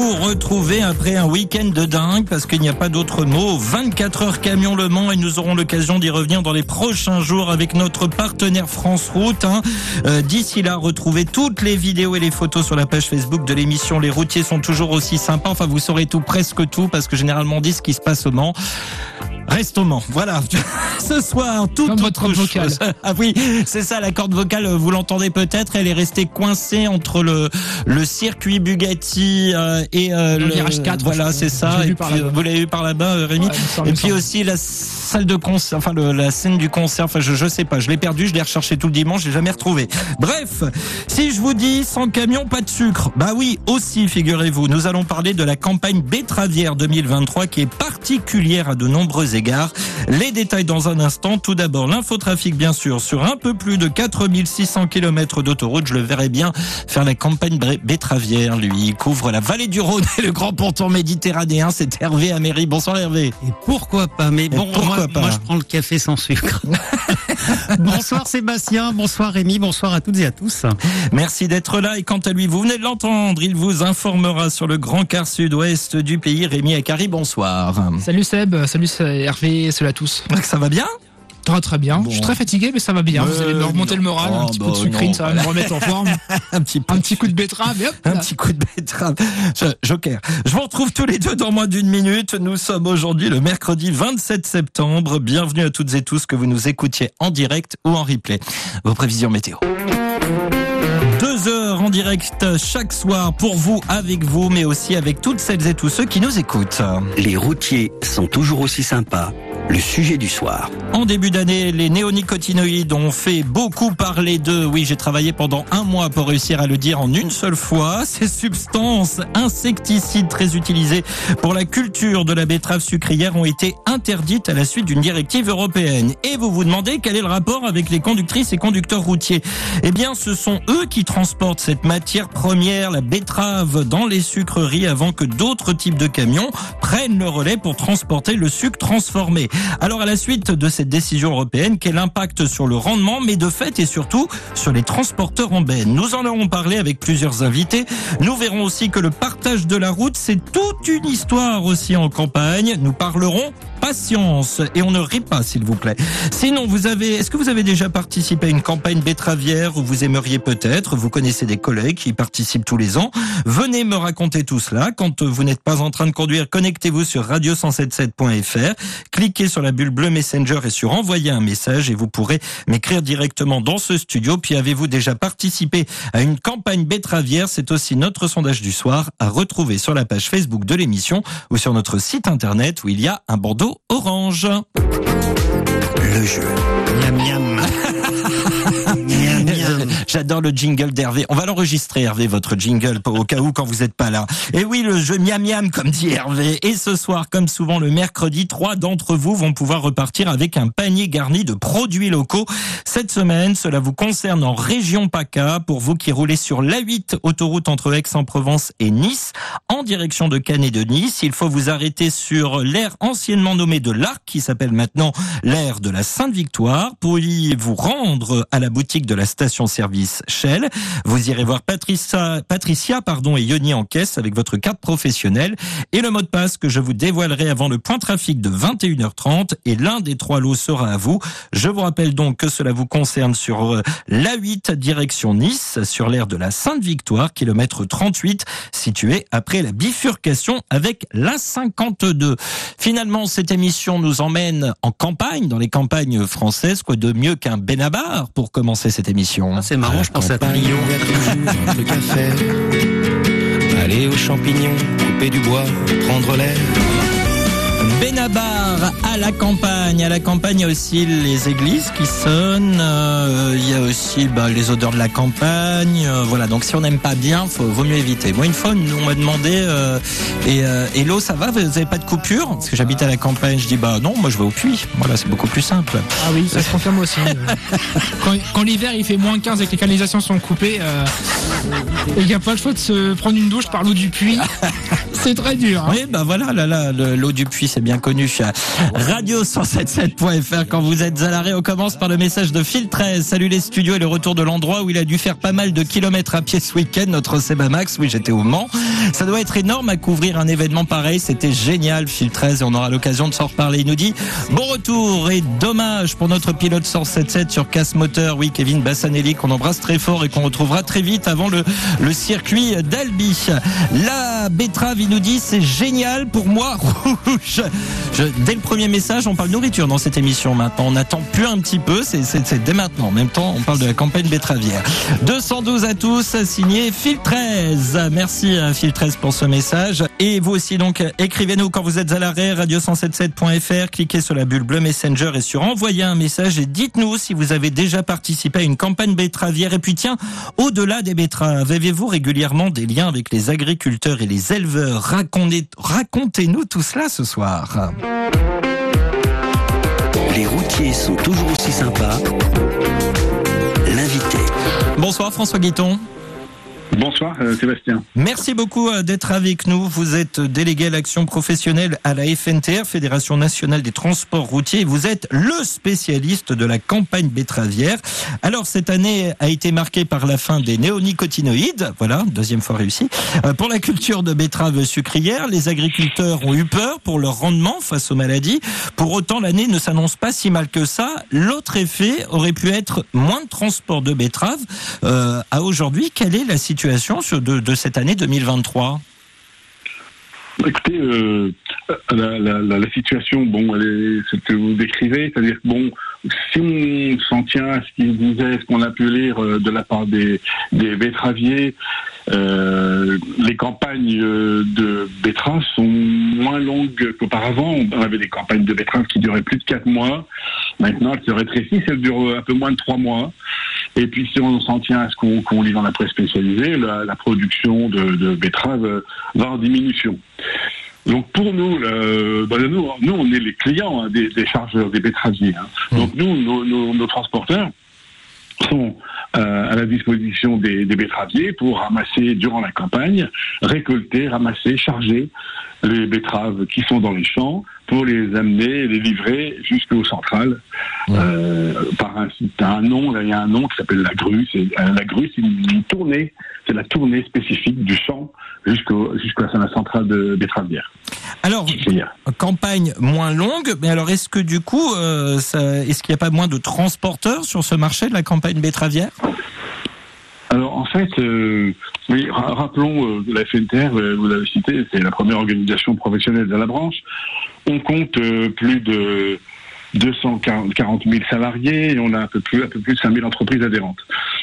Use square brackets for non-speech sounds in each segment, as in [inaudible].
Vous retrouver après un week-end de dingue parce qu'il n'y a pas d'autre mot. 24 heures camion Le Mans et nous aurons l'occasion d'y revenir dans les prochains jours avec notre partenaire France Route. hein. Euh, D'ici là, retrouvez toutes les vidéos et les photos sur la page Facebook de l'émission. Les routiers sont toujours aussi sympas. Enfin, vous saurez tout, presque tout, parce que généralement on dit ce qui se passe au Mans. Reste au Mans. Voilà. [laughs] Ce soir, tout Comme votre corde vocale. [laughs] Ah oui, c'est ça, la corde vocale, vous l'entendez peut-être, elle est restée coincée entre le, le circuit Bugatti euh, et euh, Le virage 4, Voilà, je- c'est ça. Et vu puis, euh, vous l'avez eu par là-bas, euh, Rémi. Ouais, semble, et puis aussi la salle de concert, enfin le- la scène du concert, enfin je, je sais pas, je l'ai perdu, je l'ai recherché tout le dimanche, j'ai jamais retrouvé. Bref, si je vous dis sans camion, pas de sucre, bah oui, aussi figurez-vous, nous allons parler de la campagne betteravière 2023 qui est particulière à de égards. Les détails dans un instant. Tout d'abord, l'infotrafic, bien sûr, sur un peu plus de 4600 km d'autoroute. Je le verrai bien faire la campagne betteravière. Lui, il couvre la vallée du Rhône et le grand ponton méditerranéen. C'est Hervé Améry. Bonsoir Hervé. Et pourquoi pas? Mais bon, pourquoi moi, pas? moi, je prends le café sans sucre. [laughs] bonsoir Sébastien, bonsoir Rémi, bonsoir à toutes et à tous. Merci d'être là. Et quant à lui, vous venez de l'entendre, il vous informera sur le grand quart sud-ouest du pays. Rémi Akari, bonsoir. Salut Seb, salut Hervé, salut à tous. Ça va bien Très très bien. Bon. Je suis très fatigué, mais ça va bien. Vous allez me remonter le moral, Oh, un petit bah, coup de sucrine, ça va me remettre en forme. [laughs] Un petit peu. Un petit coup de betterave, et hop. Un petit coup de betterave. Joker. Je vous retrouve tous les deux dans moins d'une minute. Nous sommes aujourd'hui le mercredi 27 septembre. Bienvenue à toutes et tous que vous nous écoutiez en direct ou en replay. Vos prévisions météo. Heures en direct chaque soir pour vous, avec vous, mais aussi avec toutes celles et tous ceux qui nous écoutent. Les routiers sont toujours aussi sympas. Le sujet du soir. En début d'année, les néonicotinoïdes ont fait beaucoup parler d'eux. Oui, j'ai travaillé pendant un mois pour réussir à le dire en une seule fois. Ces substances insecticides très utilisées pour la culture de la betterave sucrière ont été interdites à la suite d'une directive européenne. Et vous vous demandez quel est le rapport avec les conductrices et conducteurs routiers? Eh bien, ce sont eux qui transportent cette matière première, la betterave, dans les sucreries avant que d'autres types de camions prennent le relais pour transporter le sucre transformé. Alors à la suite de cette décision européenne, quel impact sur le rendement, mais de fait et surtout sur les transporteurs en benne Nous en aurons parlé avec plusieurs invités. Nous verrons aussi que le partage de la route, c'est toute une histoire aussi en campagne. Nous parlerons patience et on ne rit pas s'il vous plaît. Sinon, vous avez, est-ce que vous avez déjà participé à une campagne betteravière où vous aimeriez peut-être, vous connaissez des collègues qui y participent tous les ans, venez me raconter tout cela. Quand vous n'êtes pas en train de conduire, connectez-vous sur radio177.fr, cliquez sur la bulle bleue Messenger et sur envoyer un message et vous pourrez m'écrire directement dans ce studio. Puis avez-vous déjà participé à une campagne betteravière? C'est aussi notre sondage du soir à retrouver sur la page Facebook de l'émission ou sur notre site internet où il y a un bandeau orange. Le jeu. Miam miam. miam [laughs] miam. J'adore le jingle d'Hervé. On va l'enregistrer, Hervé, votre jingle, au cas où quand vous n'êtes pas là. Et oui, le jeu miam miam, comme dit Hervé. Et ce soir, comme souvent le mercredi, trois d'entre vous vont pouvoir repartir avec un panier garni de produits locaux. Cette semaine, cela vous concerne en région PACA, pour vous qui roulez sur l'A8, autoroute entre Aix-en-Provence et Nice, en direction de Cannes et de Nice. Il faut vous arrêter sur l'aire anciennement nommée de l'Arc, qui s'appelle maintenant l'aire de la Sainte-Victoire, pour y vous rendre à la boutique de la station-service Shell. Vous irez voir Patricia, Patricia pardon, et Yoni en caisse avec votre carte professionnelle et le mot de passe que je vous dévoilerai avant le point trafic de 21h30 et l'un des trois lots sera à vous. Je vous rappelle donc que cela vous concerne sur euh, l'A8 direction Nice, sur l'aire de la Sainte-Victoire, kilomètre 38, situé après la bifurcation avec l'A52. Finalement, cette émission nous emmène en campagne, dans les campagnes françaises. Quoi de mieux qu'un Benabar pour commencer cette émission? Ah, c'est marrant, je pense à Trio. il y a toujours un truc à faire. [laughs] Aller aux champignons, couper du bois, prendre l'air. Benabar à la campagne. À la campagne, il y a aussi les églises qui sonnent. euh, il y a aussi bah, les odeurs de la campagne. euh, voilà. Donc si on n'aime pas bien, faut, vaut mieux éviter. Moi, une fois, on m'a demandé euh, et, euh, et l'eau, ça va? Vous avez pas de coupure? Parce que j'habite à la campagne. Je dis bah non, moi je vais au puits. Voilà, c'est beaucoup plus simple. Ah oui, ça se confirme aussi. Euh, [laughs] quand quand l'hiver il fait moins 15 et que les canalisations sont coupées, euh, il n'y a pas le choix de se prendre une douche par l'eau du puits. [laughs] C'est très dur. hein. Oui, bah voilà, là, là, le- l'eau du puits, c'est bien connu. Radio 177.fr. Quand vous êtes à l'arrêt, on commence par le message de Phil 13. Salut les studios et le retour de l'endroit où il a dû faire pas mal de kilomètres à pied ce week-end. Notre Seba Max, oui, j'étais au Mans. Ça doit être énorme à couvrir un événement pareil. C'était génial, Phil 13, et on aura l'occasion de s'en reparler. Il nous dit bon retour et dommage pour notre pilote 177 sur casse moteur. Oui, Kevin Bassanelli, qu'on embrasse très fort et qu'on retrouvera très vite avant le, le circuit d'Albi. La betterave, il nous dit c'est génial pour moi [laughs] rouge. Dès le premier message, on parle nourriture dans cette émission maintenant. On n'attend plus un petit peu, c'est dès maintenant. En même temps, on parle de la campagne betteravière. 212 à tous, signé Phil 13. Merci à Phil 13 pour ce message. Et vous aussi donc, écrivez-nous quand vous êtes à l'arrêt, radio177.fr, cliquez sur la bulle bleue Messenger et sur envoyer un message et dites-nous si vous avez déjà participé à une campagne betteravière. Et puis tiens, au-delà des betteraves, avez-vous régulièrement des liens avec les agriculteurs et les éleveurs? Racontez- Racontez-nous tout cela ce soir. Les routiers sont toujours aussi sympas. L'invité. Bonsoir François Guiton. Bonsoir euh, Sébastien. Merci beaucoup euh, d'être avec nous. Vous êtes délégué à l'action professionnelle à la FNTR, Fédération nationale des transports routiers. Vous êtes le spécialiste de la campagne betteravière. Alors cette année a été marquée par la fin des néonicotinoïdes. Voilà, deuxième fois réussi. Euh, Pour la culture de betteraves sucrières, les agriculteurs ont eu peur pour leur rendement face aux maladies. Pour autant, l'année ne s'annonce pas si mal que ça. L'autre effet aurait pu être moins de transport de betteraves. À aujourd'hui, quelle est la situation de, cette année 2023 Écoutez, euh, la, situation, bon, elle ce que vous décrivez, c'est-à-dire bon, si on s'en tient à ce qu'il disait, ce qu'on a pu lire euh, de la part des, des betteraviers, euh, les campagnes euh, de betteraves sont moins longues qu'auparavant. On avait des campagnes de betteraves qui duraient plus de quatre mois. Maintenant, elles se rétrécissent, elles durent un peu moins de trois mois. Et puis, si on s'en tient à ce qu'on lit dans la presse spécialisée, la, la production de, de betteraves va en diminution. Donc pour nous, le, bah, nous, nous, on est les clients hein, des, des chargeurs, des betteraviers. hein. Donc nous, nos, nos- nos transporteurs sont à la disposition des, des betteraviers pour ramasser durant la campagne, récolter, ramasser, charger les betteraves qui sont dans les champs pour les amener et les livrer jusqu'aux centrales euh, par un site, un nom, là, il y a un nom qui s'appelle la grue. C'est, euh, la grue, c'est une, une tournée, c'est la tournée spécifique du champ jusqu'au, jusqu'à la centrale de betteravière. Alors, campagne moins longue, mais alors est-ce que du coup, euh, est-ce qu'il n'y a pas moins de transporteurs sur ce marché de la campagne betteravière? Alors en fait, euh, oui, ra- rappelons euh, la FNTR, euh, vous l'avez cité, c'est la première organisation professionnelle de la branche. On compte euh, plus de 240 000 salariés et on a un peu plus, un peu plus de 5 000 entreprises adhérentes.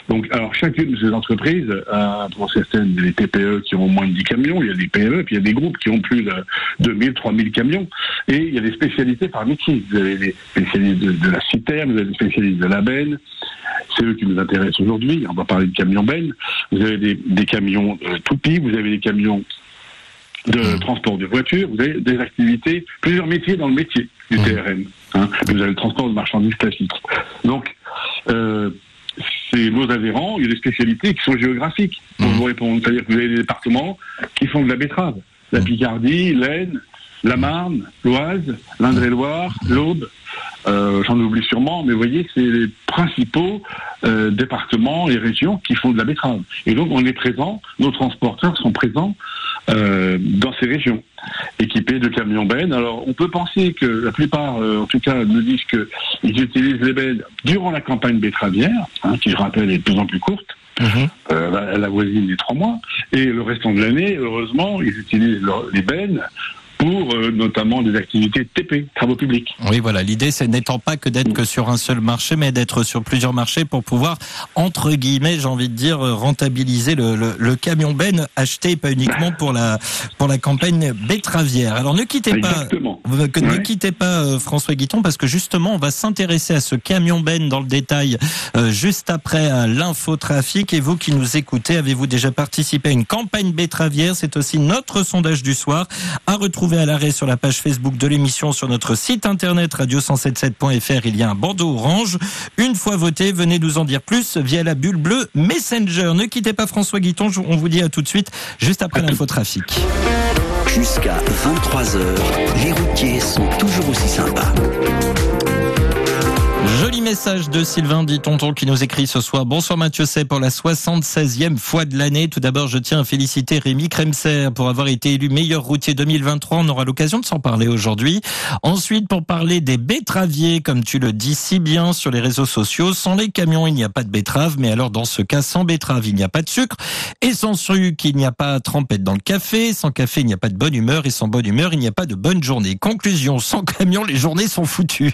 Donc, alors chacune de ces entreprises, a pour certaines des TPE qui ont moins de 10 camions, il y a des PME, puis il y a des groupes qui ont plus de 2000, 3000 camions, et il y a des spécialités par métier. Vous avez des spécialistes de, la citerne, vous avez des spécialistes de la benne, c'est eux qui nous intéressent aujourd'hui. On va parler de camions bennes. Vous avez des, des camions euh, vous avez des camions de transport de voitures, vous avez des activités, plusieurs métiers dans le métier du TRM. hein. Vous avez le transport de marchandises classiques. Donc, euh, c'est nos adhérents, il y a des spécialités qui sont géographiques pour vous répondre. C'est-à-dire que vous avez des départements qui font de la betterave. La Picardie, l'Aisne, la Marne, l'Oise, l'Indre-et-Loire, l'Aube. Euh, J'en oublie sûrement, mais vous voyez, c'est les principaux euh, départements et régions qui font de la betterave. Et donc, on est présent, nos transporteurs sont présents euh, dans ces régions, équipés de camions bennes. Alors, on peut penser que la plupart, en tout cas, nous disent qu'ils utilisent les bennes durant la campagne betteravière, hein, qui, je rappelle, est de plus en plus courte. Euh, la, la voisine des trois mois. Et le restant de l'année, heureusement, ils utilisent leur- les bennes pour euh, notamment des activités TP, travaux publics. Oui, voilà. L'idée, c'est n'étant pas que d'être que sur un seul marché, mais d'être sur plusieurs marchés pour pouvoir, entre guillemets, j'ai envie de dire, rentabiliser le, le, le camion ben acheté, pas uniquement pour la pour la campagne betteravière. Alors ne quittez pas, ne quittez pas euh, François Guiton, parce que justement, on va s'intéresser à ce camion ben dans le détail euh, juste après euh, l'infotrafic. Et vous qui nous écoutez, avez-vous déjà participé à une campagne betteravière? C'est aussi notre sondage du soir à retrouver à l'arrêt sur la page Facebook de l'émission sur notre site internet radio177.fr. Il y a un bandeau orange. Une fois voté, venez nous en dire plus via la bulle bleue Messenger. Ne quittez pas François Guiton. On vous dit à tout de suite, juste après l'infotrafic. Jusqu'à 23h, les routiers sont toujours aussi sympas. Message de Sylvain dit Tonton qui nous écrit ce soir. Bonsoir Mathieu C'est pour la 76e fois de l'année. Tout d'abord, je tiens à féliciter Rémi Kremser pour avoir été élu meilleur routier 2023. On aura l'occasion de s'en parler aujourd'hui. Ensuite, pour parler des betteraviers, comme tu le dis si bien sur les réseaux sociaux, sans les camions, il n'y a pas de betterave. Mais alors, dans ce cas, sans betterave, il n'y a pas de sucre. Et sans sucre, il n'y a pas trempette dans le café. Sans café, il n'y a pas de bonne humeur. Et sans bonne humeur, il n'y a pas de bonne journée. Conclusion, sans camion, les journées sont foutues.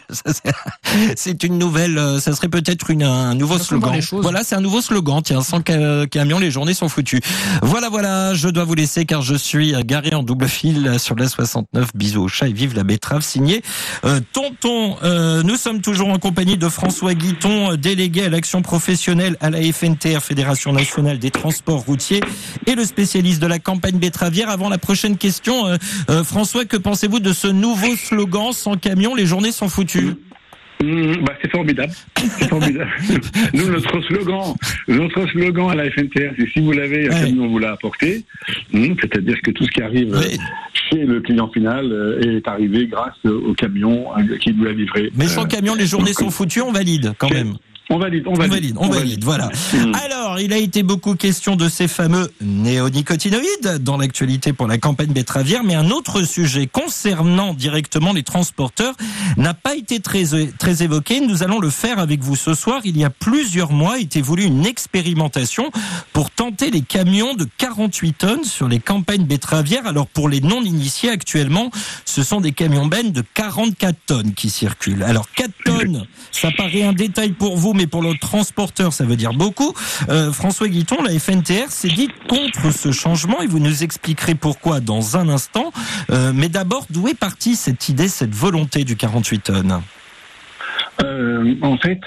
[laughs] C'est une nouvelle, euh, ça serait peut-être une un nouveau slogan. Voilà, c'est un nouveau slogan. Tiens, sans camion, les journées sont foutues. Voilà, voilà, je dois vous laisser car je suis garé en double fil sur la 69. Bisous au chat et vive la betterave. Signé euh, Tonton. Euh, nous sommes toujours en compagnie de François Guiton, délégué à l'action professionnelle à la FNTR, Fédération nationale des transports routiers, et le spécialiste de la campagne betteravière. Avant la prochaine question, François, que pensez-vous de ce nouveau slogan sans camion, les journées sont foutues? Mmh, bah, c'est formidable. formidable. [laughs] Nous, notre slogan, notre slogan à la FNTR, c'est si vous l'avez, un camion vous l'a apporté. Mmh, c'est-à-dire que tout ce qui arrive chez le client final euh, est arrivé grâce au camion euh, qui nous l'a livré. Mais sans euh, camion, les journées sont foutues, on valide quand même. On valide, on valide. On valide, voilà. Mm. Alors, il a été beaucoup question de ces fameux néonicotinoïdes dans l'actualité pour la campagne betteravière, mais un autre sujet concernant directement les transporteurs n'a pas été très, très évoqué. Nous allons le faire avec vous ce soir. Il y a plusieurs mois, a été voulu une expérimentation pour tenter les camions de 48 tonnes sur les campagnes betteravières. Alors, pour les non-initiés actuellement, ce sont des camions bennes de 44 tonnes qui circulent. Alors, 4 tonnes, ça paraît un détail pour vous, mais pour le transporteur, ça veut dire beaucoup. Euh, François Guiton, la FNTR s'est dit contre ce changement et vous nous expliquerez pourquoi dans un instant. Euh, mais d'abord, d'où est partie cette idée, cette volonté du 48 tonnes? Euh, en fait,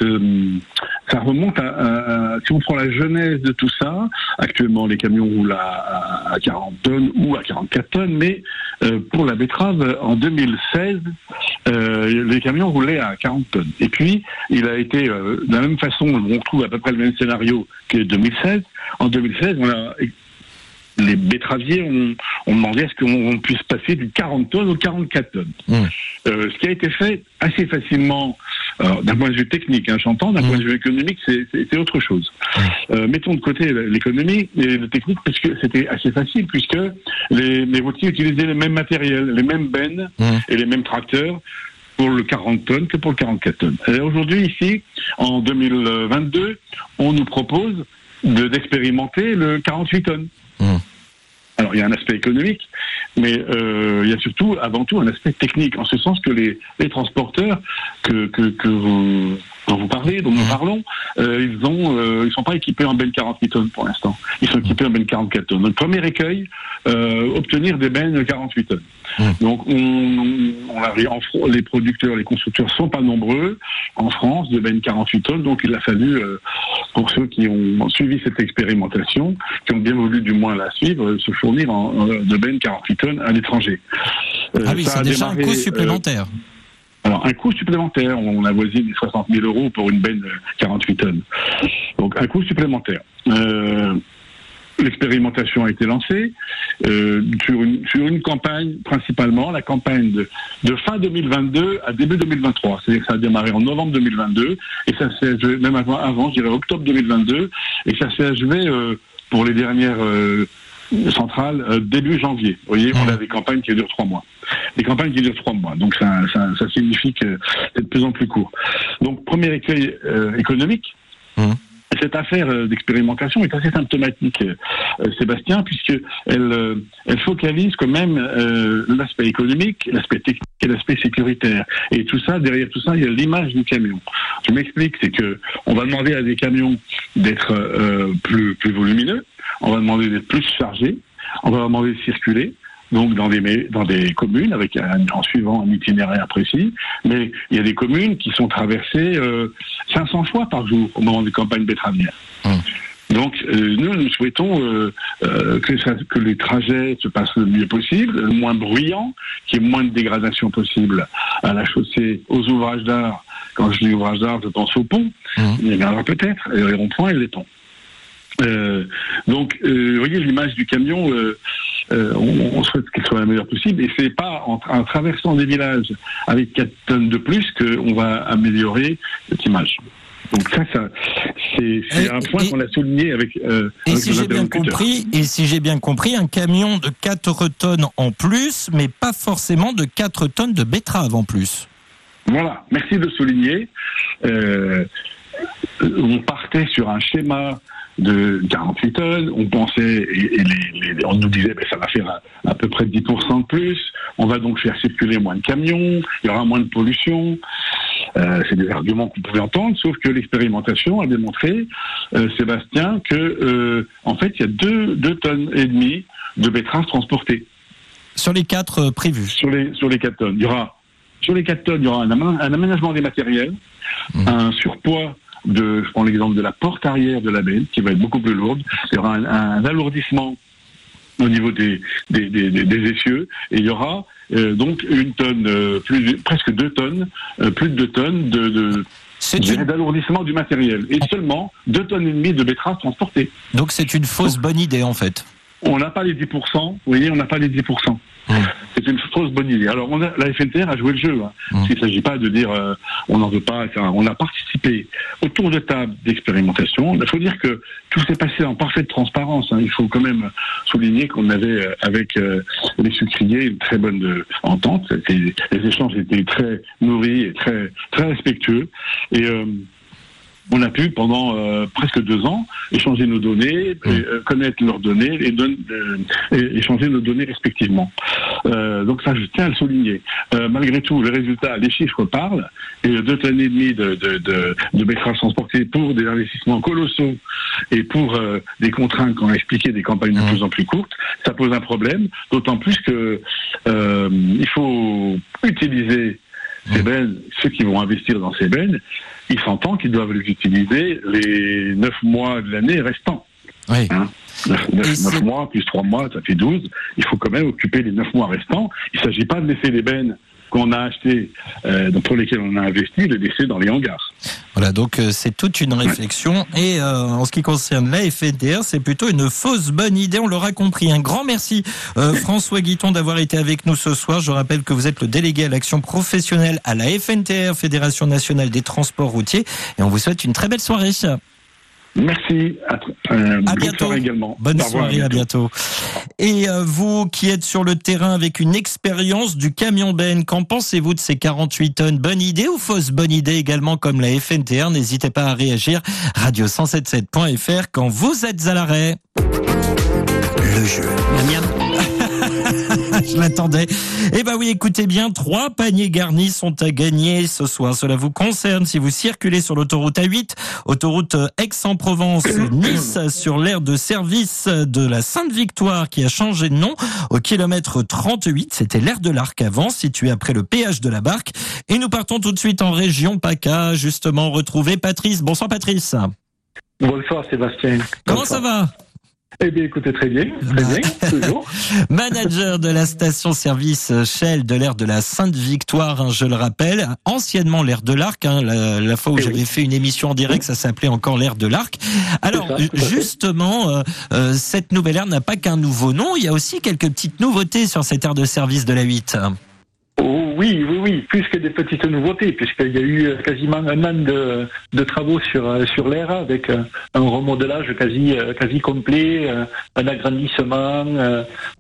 ça remonte à, si on prend la genèse de tout ça, actuellement les camions roulent à, à 40 tonnes ou à 44 tonnes, mais pour la betterave, en 2016, euh, les camions roulaient à 40 tonnes. Et puis, il a été, euh, de la même façon, on trouve à peu près le même scénario que 2016. En 2016, on a les betteraviers ont, demandé à ce qu'on puisse passer du 40 tonnes au 44 tonnes. Mmh. Euh, ce qui a été fait assez facilement d'un point de vue technique, hein, j'entends, d'un point de vue économique, c'est autre chose. Euh, mettons de côté l'économie et le technique, parce que c'était assez facile, puisque les, les routiers utilisaient les mêmes matériels, les mêmes bennes et les mêmes tracteurs pour le 40 tonnes que pour le 44 tonnes. Aujourd'hui, ici, en 2022, on nous propose d'expérimenter le 48 tonnes. Alors il y a un aspect économique, mais euh, il y a surtout, avant tout, un aspect technique, en ce sens que les, les transporteurs que, que, que vous dont vous parlez, dont nous mmh. parlons, euh, ils ont, euh, ils sont pas équipés en bennes 48 tonnes pour l'instant. Ils sont équipés en bennes 44 tonnes. Donc premier écueil, euh, obtenir des bennes 48 tonnes. Mmh. Donc on, on en, les producteurs, les constructeurs sont pas nombreux en France de bennes 48 tonnes. Donc il a fallu, euh, pour ceux qui ont suivi cette expérimentation, qui ont bien voulu du moins la suivre, se fournir en, de bennes 48 tonnes à l'étranger. ah oui, c'est déjà un coût supplémentaire. Alors, un coût supplémentaire, on avoisine les 60 000 euros pour une benne de 48 tonnes. Donc, un coût supplémentaire. Euh, L'expérimentation a été lancée euh, sur, une, sur une campagne, principalement la campagne de, fin 2022 à début 2023. C'est-à-dire que ça a démarré en novembre 2022 et ça s'est achevé, même avant, je dirais octobre 2022, et ça s'est achevé euh, pour les dernières centrale euh, début janvier. Vous voyez, on a des campagnes qui durent trois mois. Des campagnes qui durent trois mois. Donc ça, ça, ça signifie que c'est de plus en plus court. Donc premier écueil euh, économique. Mmh. cette affaire euh, d'expérimentation est assez symptomatique, euh, Sébastien, puisque elle, euh, elle focalise quand même l'aspect économique, l'aspect technique et l'aspect sécuritaire. Et tout ça, derrière tout ça, il y a l'image du camion. Je m'explique, c'est que on va demander à des camions d'être plus, plus volumineux, on va demander d'être plus chargés, on va demander de circuler, donc dans des dans des communes avec en suivant un itinéraire précis. Mais il y a des communes qui sont traversées 500 fois par jour au moment des campagnes betteravières. Hum. Donc euh, nous, nous souhaitons euh, euh, que, que, les trajets se passent le mieux possible, le moins bruyant, qu'il y ait moins de dégradation possible à la chaussée, aux ouvrages d'art. Quand je dis ouvrages d'art, je pense aux ponts. Hum. Il y en peut-être, les ronds-points et les ponts. Donc, vous voyez l'image du camion euh, on, souhaite qu'elle soit la meilleure possible. Et c'est pas en, traversant des villages avec 4 tonnes de plus qu'on va améliorer cette image. Donc ça, ça c'est un point qu'on a souligné avec. Euh, et si j'ai bien compris, et si j'ai bien compris, un camion de 4 tonnes en plus, mais pas forcément de 4 tonnes de betteraves en plus. Voilà, merci de souligner. Euh, on partait sur un schéma de 48 tonnes. On pensait, et, on nous disait, ben, ça va faire à, peu près 10% de plus. On va donc faire circuler moins de camions, il y aura moins de pollution. Euh, c'est des arguments qu'on pouvait entendre, sauf que l'expérimentation a démontré, euh, Sébastien, que euh, en fait, il y a deux, deux tonnes et demie de betteraves transportées. Sur les quatre prévus Sur les, sur les 4 tonnes. Il y aura, sur les 4 tonnes, il y aura un, aménagement des matériels, mmh. un surpoids de, je prends l'exemple de la porte arrière de la benne, qui va être beaucoup plus lourde. Il y aura un, alourdissement au niveau des, des, des, des, essieux, et il y aura euh, donc une tonne, euh, plus, presque deux tonnes, euh, plus de deux tonnes de, de d'alourdissement du matériel, et seulement deux tonnes et demie de betteraves transportées. Donc c'est une fausse bonne idée en fait. On n'a pas les 10%, vous voyez, on n'a pas les 10%. C'est une fausse bonne idée. Alors, on a, la FNTR a joué le jeu. Hein. Il ne s'agit pas de dire euh, on n'en veut pas. on a participé autour de table d'expérimentation. Il faut dire que tout s'est passé en parfaite transparence. Hein. Il faut quand même souligner qu'on avait euh, avec euh, les sucriers une très bonne entente. Les échanges étaient très nourris et très très respectueux. Et on a pu pendant euh, presque deux ans échanger nos données, mmh. euh, connaître leurs données et, euh, échanger nos données respectivement. donc ça, je tiens à le souligner. malgré tout, les résultats, les chiffres parlent. Et deux tonnes et demie de, de, de, de betteraves transportées pour des investissements colossaux et pour des contraintes qu'on a expliqué, des campagnes de mmh. plus en plus courtes, ça pose un problème. D'autant plus que il faut utiliser ces bennes, ceux qui vont investir dans ces bennes, il s'entend qu'ils doivent les utiliser les neuf mois de l'année restants. Oui. Hein? 9, mois plus 3 mois, ça fait 12. Il faut quand même occuper les 9 mois restants. Il ne s'agit pas de laisser les bennes qu'on a achetées, euh, pour lesquelles on a investi, de laisser dans les hangars. Voilà, donc euh, c'est toute une réflexion. Et euh, en ce qui concerne la FNTR, c'est plutôt une fausse bonne idée, on l'aura compris. Un grand merci [laughs] François Guiton d'avoir été avec nous ce soir. Je rappelle que vous êtes le délégué à l'action professionnelle à la FNTR, Fédération nationale des transports routiers. Et on vous souhaite une très belle soirée. Merci. À, euh, bientôt. également. Bonne soirée, à bientôt. Et euh, vous qui êtes sur le terrain avec une expérience du camion Ben, qu'en pensez-vous de ces 48 tonnes? Bonne idée ou fausse bonne idée également comme la FNTR N'hésitez pas à réagir. Radio177.fr quand vous êtes à l'arrêt. Le jeu. Je m'attendais. Eh ben oui, écoutez bien, trois paniers garnis sont à gagner ce soir. Cela vous concerne si vous circulez sur l'autoroute A8, autoroute Aix-en-Provence, [coughs] Nice, sur l'aire de service de la Sainte-Victoire qui a changé de nom au kilomètre 38. C'était l'aire de l'Arc avant, situé après le péage de la Barque. Et nous partons tout de suite en région PACA, justement retrouver Patrice. Bonsoir Patrice. Bonsoir Sébastien. Comment ça va? Eh bien, écoutez, très bien, très bien, [laughs] toujours. Manager de la station-service Shell de l'aire de la Sainte-Victoire, hein, je le rappelle, anciennement l'aire de l'Arc. Hein, la, fois où eh j'avais fait une émission en direct, ça s'appelait encore l'aire de l'Arc. Alors, justement, euh, euh, cette nouvelle aire n'a pas qu'un nouveau nom, il y a aussi quelques petites nouveautés sur cette aire de service de la 8. Oui, oui, oui, plus que des petites nouveautés, puisqu'il y a eu euh, quasiment un an de, travaux sur euh, sur l'air avec euh, un remodelage quasi quasi complet, un agrandissement,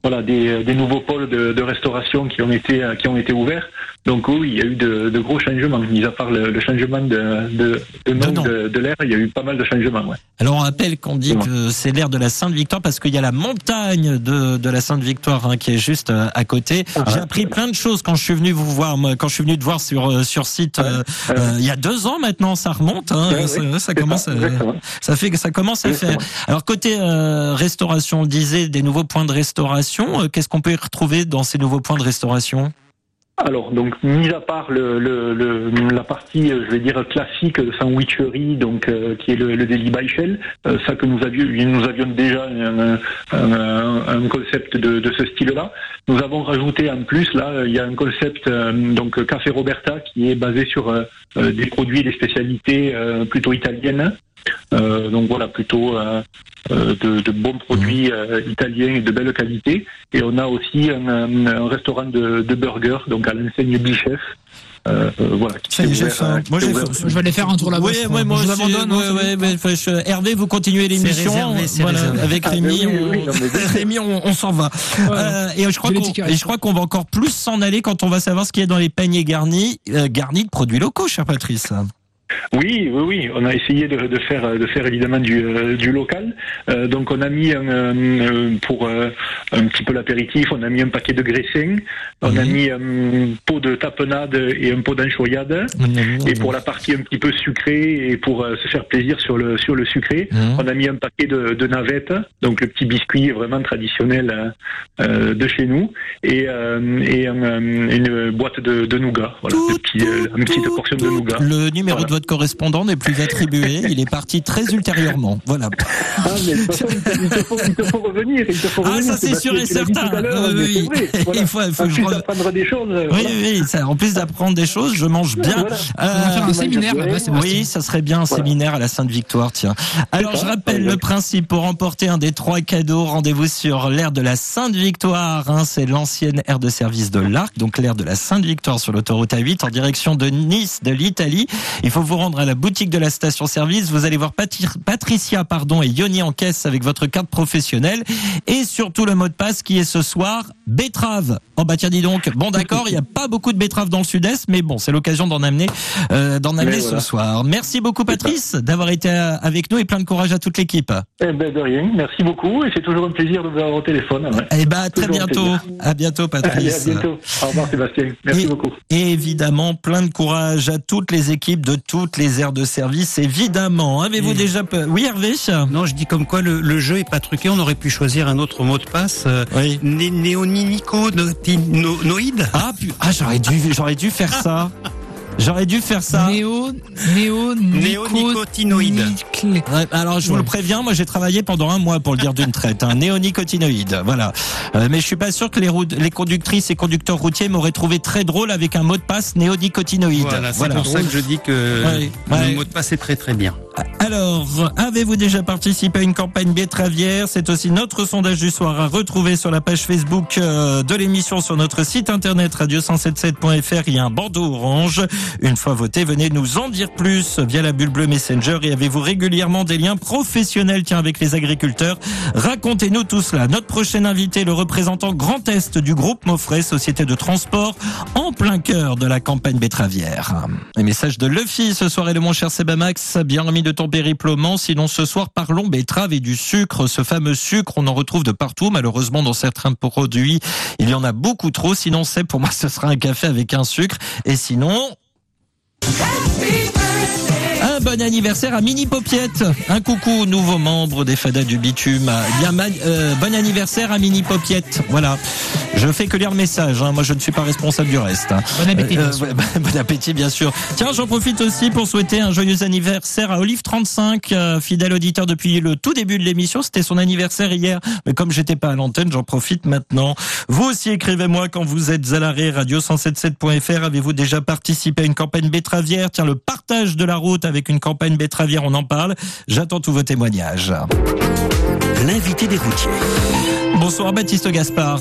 voilà, des, des nouveaux pôles de, de, restauration qui ont été qui ont été ouverts. Donc oui, il y a eu de, de gros changements. Mis à part le, le changement de, de, de nom De l'air, il y a eu pas mal de changements. Ouais. Alors on rappelle qu'on dit que c'est l'air de la Sainte-Victoire parce qu'il y a la montagne de, de la Sainte-Victoire hein, qui est juste euh, à côté. J'ai appris plein de choses quand je suis venu vous voir, moi, quand je suis venu te voir sur euh, sur site euh, euh, il y a deux ans maintenant. Ça remonte, hein, ça, oui, ça commence, ça, à- ça fait que ça commence à faire. Alors côté euh, restauration, on disait des nouveaux points de restauration. Qu'est-ce qu'on peut y retrouver dans ces nouveaux points de restauration? Alors, donc, mis à part le, le, le- la partie, euh, je vais dire, classique de sandwicherie, donc, euh, qui est le, le Daily by Shell, euh, ça que nous avions, nous avions déjà un, un- un- concept de, de ce style-là. Nous avons rajouté en plus, là, il y a un concept, euh, donc, Café Roberta, qui est basé sur euh, euh, des produits et des spécialités plutôt italiennes. Euh, donc voilà, plutôt euh, euh, de, de bons produits euh, italiens et de belle qualité. Et on a aussi un, un- un restaurant de, de burgers, donc à l'enseigne Bichef. Euh, voilà, qui est, ouvert, euh, qui Moi, faim. Je vais aller faire un tour là-bas. Ouais, crois. moi je l'abandonne. hein, ouais, ouais, je- Hervé, vous continuez l'émission. Voilà, avec Ah, Rémi, on, oui. [laughs] Rémi, on, on s'en va. Euh, et je crois qu'on, je crois qu'on va encore plus s'en aller quand on va savoir ce qu'il y a dans les paniers garnis, euh, garnis de produits locaux, cher Patrice. Oui, oui, oui. On a essayé de, de faire, de faire évidemment du, euh, du local. Euh, donc on a mis un, euh, pour un petit peu l'apéritif, on a mis un paquet de graissins, on a Mhm. mis un pot de tapenade et un pot d'anchoyade. Et pour la partie un petit peu sucrée et pour se faire plaisir sur le sur le sucré, Mhm. on a mis un paquet de, de navettes, donc le petit biscuit vraiment traditionnel de chez nous, et, et un, une boîte de, de nougat, voilà, Tout, de petits, une petite portion de nougat. Le numéro Voilà. de votre correspondant n'est plus attribué. il est parti très ultérieurement. Voilà. Ah, mais de toute façon, il te faut, il te faut revenir, il te faut Ah, revenir. ça, c'est sûr et certain. Oui, oui. [laughs] voilà. Il faut- il faut En que je plus re- d'apprendre des choses. euh, Oui, voilà. oui, ça, en plus d'apprendre des choses, je mange bien. Voilà. On va faire un Euh, séminaire là-bas, oui, ça serait bien un Voilà. séminaire à la Sainte-Victoire, tiens. Alors, je rappelle le principe pour remporter un des trois cadeaux. Rendez-vous sur l'aire de la Sainte-Victoire. hein, c'est l'ancienne aire de service de l'Arc, donc l'aire de la Sainte-Victoire sur l'autoroute A8 en direction de Nice, de l'Italie. Il faut vous rendre à la boutique de la station-service. Vous allez voir Patricia, pardon, et Yoni en caisse avec votre carte professionnelle. Et surtout le mot de passe qui est ce soir, betterave. Oh bah tiens, dis donc. Bon d'accord, il n'y a pas beaucoup de betteraves dans le sud-est, mais bon, c'est l'occasion d'en amener, euh, d'en amener ce soir. Merci beaucoup Patrice d'avoir été euh, avec nous et plein de courage à toute l'équipe. Eh ben, de rien. Merci beaucoup et c'est toujours un plaisir de vous avoir au téléphone. ouais. Eh ben à très bientôt. À bientôt Allez, à Patrice. bientôt. Au revoir, Sébastien. Merci Et- beaucoup. Et évidemment, plein de courage à toutes les équipes de toutes les aires de service, évidemment. Avez-vous Et- déjà... pe- Oui Hervé Non, je dis comme quoi le, le jeu est pas truqué. On aurait pu choisir un autre mot de passe. Euh, Oui. né-. Ah, pu- ah j'aurais dû, j'aurais dû faire ça. J'aurais dû faire ça. Néo, néo, Néonicotinoïde. Ouais, alors je vous Ouais. le préviens, moi j'ai travaillé pendant un mois pour le dire d'une traite, un néonicotinoïde, voilà. Euh, mais je suis pas sûr que les, routes- les conductrices et conducteurs routiers m'auraient trouvé très drôle avec un mot de passe néonicotinoïde. Voilà, c'est pour ça que je dis que Ouais, ouais. le mot de passe est très très bien. Alors, avez-vous déjà participé à une campagne betteravière? C'est aussi notre sondage du soir à retrouver sur la page Facebook euh, de l'émission sur notre site internet radio177.fr. Il y a un bandeau orange. Une fois voté, venez nous en dire plus via la bulle bleue Messenger et avez-vous régulièrement des liens professionnels tiens, avec les agriculteurs Racontez-nous tout cela. Notre prochain invité, le représentant Grand Est du groupe Moffret, société de transport, en plein cœur de la campagne betteravière. Les messages de Luffy ce soir et de mon cher Sebamax, bien remis de ton périple au Mans. Sinon ce soir, parlons betterave et du sucre. Ce fameux sucre, on en retrouve de partout. Malheureusement, dans certains produits, il y en a beaucoup trop. Sinon, c'est pour moi, ce sera un café avec un sucre. Et sinon, un bon anniversaire à Mini Popiette. Un coucou au nouveau membre des Fadas du Bitume. Bien, euh, bon anniversaire à Mini Popiette. Voilà. Je fais que lire le message. hein. Moi, je ne suis pas responsable du reste. hein. Bon appétit. Euh, bien sûr. ouais, [laughs] bon appétit, bien sûr. Tiens, j'en profite aussi pour souhaiter un joyeux anniversaire à Olive35, euh, fidèle auditeur depuis le tout début de l'émission. C'était son anniversaire hier, mais comme j'étais pas à l'antenne, j'en profite maintenant. Vous aussi, écrivez-moi quand vous êtes à l'arrêt, radio177.fr. Avez-vous déjà participé à une campagne betteravière? Tiens, le partage de la route avec une campagne betteravière, on en parle. J'attends tous vos témoignages. L'invité des routiers. Bonsoir, Baptiste Gaspard.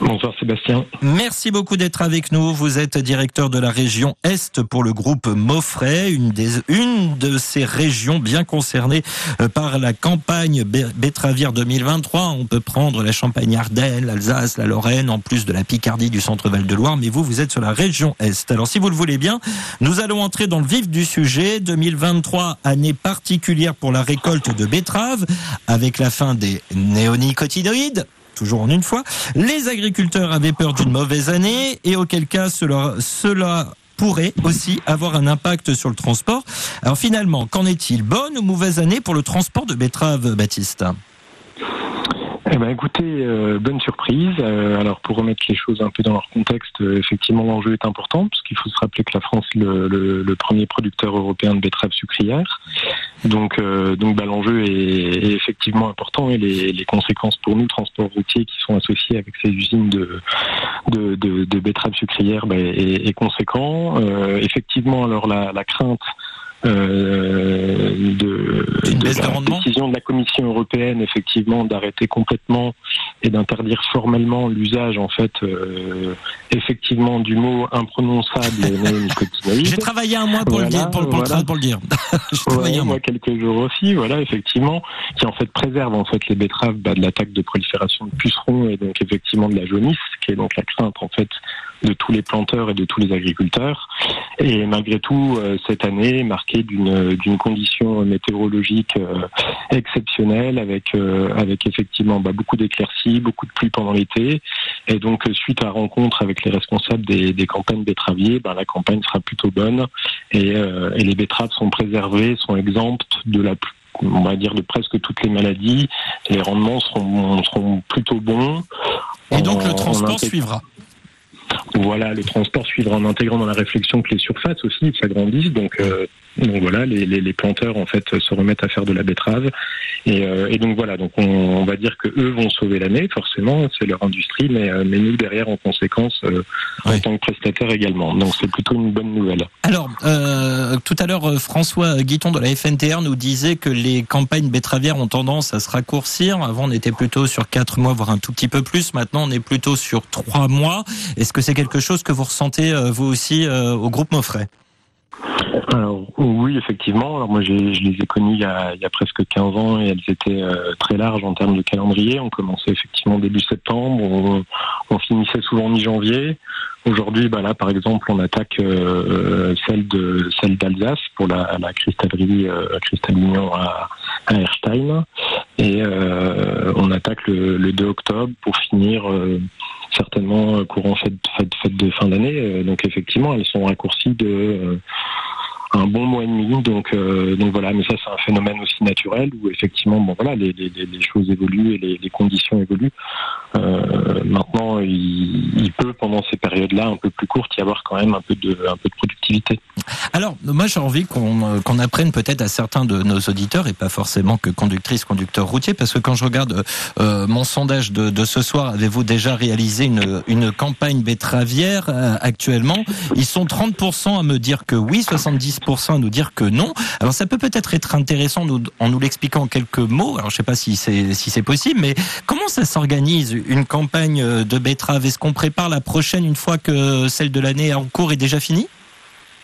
Bonsoir Sébastien. Merci beaucoup d'être avec nous. Vous êtes directeur de la région Est pour le groupe Maufray, une, des, une de ces régions bien concernées euh, par la campagne betteravière 2023. On peut prendre la Champagne-Ardenne, l'Alsace, la Lorraine, en plus de la Picardie du centre-val de Loire. Mais vous, vous êtes sur la région Est. Alors si vous le voulez bien, nous allons entrer dans le vif du sujet. 2023, année particulière pour la récolte de betteraves, avec la fin des néonicotinoïdes toujours en une fois. Les agriculteurs avaient peur d'une mauvaise année et auquel cas cela, pourrait aussi avoir un impact sur le transport. Alors finalement, qu'en est-il? Bonne ou mauvaise année pour le transport de betteraves, Baptiste? Eh ben, écoutez, euh, bonne surprise. Euh, alors pour remettre les choses un peu dans leur contexte, euh, effectivement l'enjeu est important parce qu'il faut se rappeler que la France est le, premier producteur européen de betteraves sucrières. Donc, donc bah, l'enjeu est, effectivement important et les, conséquences pour nous, transports routiers, qui sont associés avec ces usines de, de, de, betteraves sucrières, bah, est, est, conséquent. effectivement, alors la, la crainte euh, de, la décision de la Commission européenne effectivement d'arrêter complètement et d'interdire formellement l'usage en fait euh, effectivement du mot imprononçable néonicotinoïde. [laughs] J'ai travaillé un mois pour le dire, pour, pour, le dire. [laughs] J'ai un mois quelques jours aussi, voilà effectivement, qui en fait préserve en fait les betteraves bah, de l'attaque de prolifération de pucerons et donc effectivement de la jaunisse, qui est donc la crainte en fait de tous les planteurs et de tous les agriculteurs. Et malgré tout, euh, cette année est marquée d'une d'une condition météorologique euh, exceptionnelle, avec euh, avec effectivement bah, beaucoup d'éclaircies, beaucoup de pluie pendant l'été. Et donc, suite à rencontre avec les responsables des, des campagnes betteraviers, bah, la campagne sera plutôt bonne et, et les betteraves sont préservées, sont exemptes de la on va dire de presque toutes les maladies. Les rendements seront, seront plutôt bons. Et donc le transport suivra. Voilà, le transport suivra en intégrant dans la réflexion que les surfaces aussi s'agrandissent. Donc, euh, donc voilà, les, les, planteurs en fait se remettent à faire de la betterave. Et, euh, et donc voilà, donc on, va dire que eux vont sauver l'année, forcément, c'est leur industrie, mais, euh, mais nous derrière en conséquence en tant que prestataire également. Donc c'est plutôt une bonne nouvelle. Alors tout à l'heure, François Guiton de la FNTR nous disait que les campagnes betteravières ont tendance à se raccourcir. Avant, on était plutôt sur quatre mois, voire un tout petit peu plus. Maintenant, on est plutôt sur trois mois. Est-ce que c'est quelque chose que vous ressentez euh, vous aussi euh, au groupe Moffret alors oui, effectivement. Alors moi, je les ai connues il y, a, presque 15 ans et elles étaient euh, très larges en termes de calendrier. On commençait effectivement début septembre, on, finissait souvent mi-janvier. Aujourd'hui, bah là, par exemple, on attaque celle de celle d'Alsace pour la, la cristallerie à, Erstein, et on attaque le, 2 octobre pour finir certainement courant fête, fête, fête de fin d'année. Euh, donc effectivement, elles sont raccourcies de euh, un bon mois et demi. Donc, euh, donc voilà, mais ça c'est un phénomène aussi naturel où effectivement, bon voilà, les, les, les choses évoluent et les, les conditions évoluent. Euh, maintenant, il, il, peut pendant ces périodes-là un peu plus courtes y avoir quand même un peu de, un peu de Alors, moi j'ai envie qu'on euh, qu'on apprenne peut-être à certains de nos auditeurs et pas forcément que conductrices, conducteurs routiers, parce que quand je regarde euh, mon sondage de, de ce soir, avez-vous déjà réalisé une, une campagne betteravière euh, actuellement? Ils sont 30% à me dire que oui, 70% à nous dire que non. Alors ça peut peut-être être intéressant en nous l'expliquant en quelques mots. Alors je sais pas si c'est si c'est possible, mais comment ça s'organise une campagne de betterave? Est-ce qu'on prépare la prochaine une fois que celle de l'année en cours est déjà finie?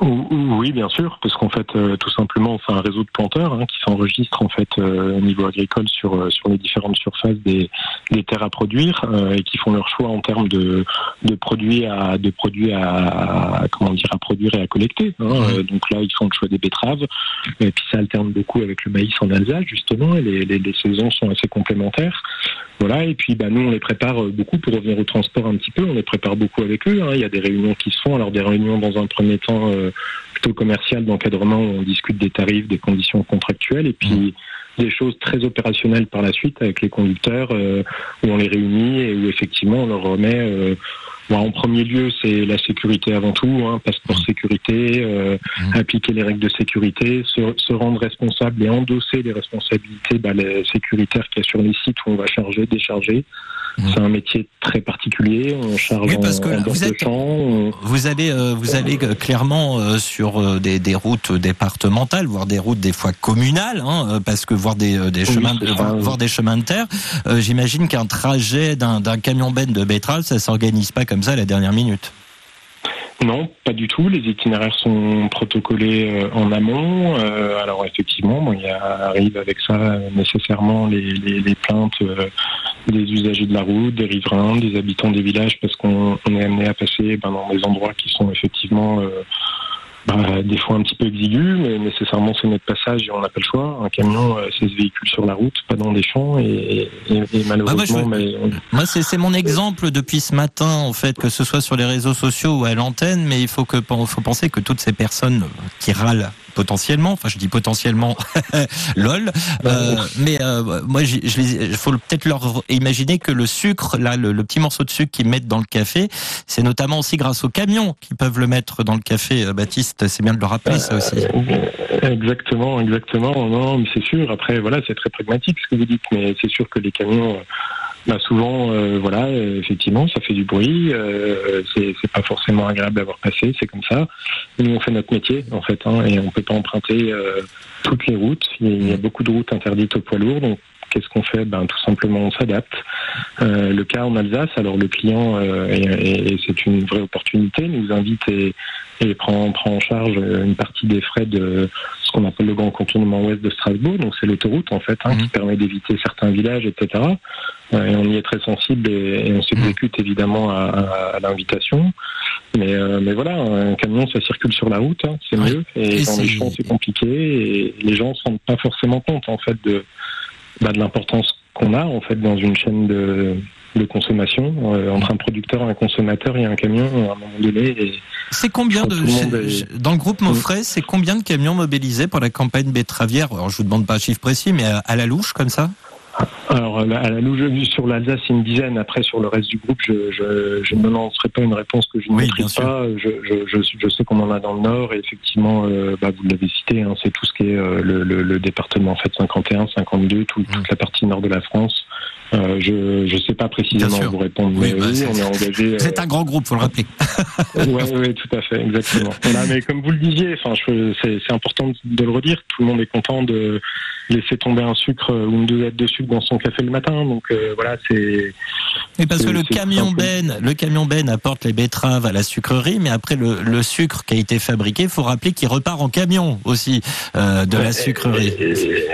oui, bien sûr, parce qu'en fait, euh, tout simplement, on fait un réseau de planteurs hein, qui s'enregistrent en fait euh, au niveau agricole sur euh, sur les différentes surfaces des, des terres à produire et qui font leur choix en termes de, de produits à de produits à, comment dire à produire et à collecter. Hein. Mmh. donc là, ils font le choix des betteraves, et puis ça alterne beaucoup avec le maïs en Alsace justement, et les, les, les saisons sont assez complémentaires. Voilà, et puis bah, nous, on les prépare beaucoup pour revenir au transport un petit peu. On les prépare beaucoup avec eux. Hein. Il y a des réunions qui se font. Alors des réunions dans un premier temps euh, plutôt commerciales d'encadrement où on discute des tarifs, des conditions contractuelles, et puis mmh. des choses très opérationnelles par la suite avec les conducteurs euh, où on les réunit et où effectivement on leur remet euh, en premier lieu, c'est la sécurité avant tout, hein, passeport sécurité, euh, mmh. appliquer les règles de sécurité, se, se, rendre responsable et endosser les responsabilités bah, les sécuritaires qu'il y a sur les sites où on va charger, décharger. Mhm. C'est un métier très particulier. On charge oui, parce que en, vous, êtes, champ, vous allez, euh, vous allez clairement euh, sur euh, des, des, routes départementales, voire des routes des fois communales, hein, parce que voir des, des chemins, de, voir, des chemins de terre. J'imagine qu'un trajet d'un camion benne de betterave, ça s'organise pas comme ça à la dernière minute. Non, pas du tout. Les itinéraires sont protocolés euh, en amont. Euh, alors effectivement, il y a, arrive avec ça nécessairement les, plaintes euh, des usagers de la route, des riverains, des habitants des villages, parce qu'on est amené à passer ben, dans des endroits qui sont effectivement bah, des fois un petit peu exigu, mais nécessairement c'est notre passage et on n'a pas le choix. Un camion, euh, c'est ce véhicule sur la route, pas dans des champs, et, malheureusement. moi, c'est mon exemple depuis ce matin, en fait, que ce soit sur les réseaux sociaux ou à l'antenne, mais il faut que faut penser que toutes ces personnes qui râlent potentiellement. Enfin, je dis potentiellement, [laughs] lol. Euh, mais euh, moi, je, il faut peut-être leur imaginer que le sucre, là, le, petit morceau de sucre qu'ils mettent dans le café, c'est notamment aussi grâce aux camions qui peuvent le mettre dans le café. Euh, Baptiste, c'est bien de le rappeler, ça aussi. Exactement, exactement. Non, mais c'est sûr. Après, voilà, c'est très pragmatique ce que vous dites, mais c'est sûr que les camions bah souvent, euh, voilà, euh, effectivement, ça fait du bruit. Euh, c'est pas forcément agréable d'avoir passé, c'est comme ça. Nous, on fait notre métier, en fait, hein, et on peut pas emprunter toutes les routes. Il y, a, beaucoup de routes interdites aux poids lourds, Qu'est-ce qu'on fait? Ben tout simplement on s'adapte. Euh, le cas en Alsace, alors le client et, et c'est une vraie opportunité, nous invite et, et prend, prend en charge une partie des frais de ce qu'on appelle le grand contournement ouest de Strasbourg. Donc c'est l'autoroute en fait hein, qui mhm. permet d'éviter certains villages, etc. Euh, et on y est très sensible et, on s'exécute évidemment à, à, l'invitation. Mais, euh, mais voilà, un camion ça circule sur la route, hein, c'est mieux. Et, dans les champs c'est compliqué et les gens se rendent pas forcément compte en fait de, bah, de l'importance qu'on a en fait dans une chaîne de, de consommation euh, entre un producteur, un consommateur et un camion à un moment donné. C'est combien de dans le groupe Moffret, c'est combien de camions mobilisés pour la campagne betteravière? Alors je vous demande pas un chiffre précis, mais à, la louche comme ça? Alors, à la louche, sur l'Alsace, une dizaine. Après, sur le reste du groupe, je, je, ne lancerai pas une réponse que je ne maîtrise pas. Je, je, sais qu'on en a dans le Nord, et effectivement, euh, bah, vous l'avez cité, hein, c'est tout ce qui est euh, le, le, département en fait 51, 52, toute mmh. la partie nord de la France. Euh, je ne sais pas précisément vous répondre, mais oui, bah, on est engagé. C'est un grand groupe, faut le rappeler. oui, oui, tout à fait, exactement. [laughs] Voilà, mais comme vous le disiez, enfin, c'est important de le redire. Tout le monde est content de laisser tomber un sucre ou une dosette de sucre dans son café le matin. Donc euh, voilà, c'est. Mais parce que le camion Ben, le camion Ben apporte les betteraves à la sucrerie, mais après le, le sucre qui a été fabriqué, il faut rappeler qu'il repart en camion aussi euh, de la sucrerie.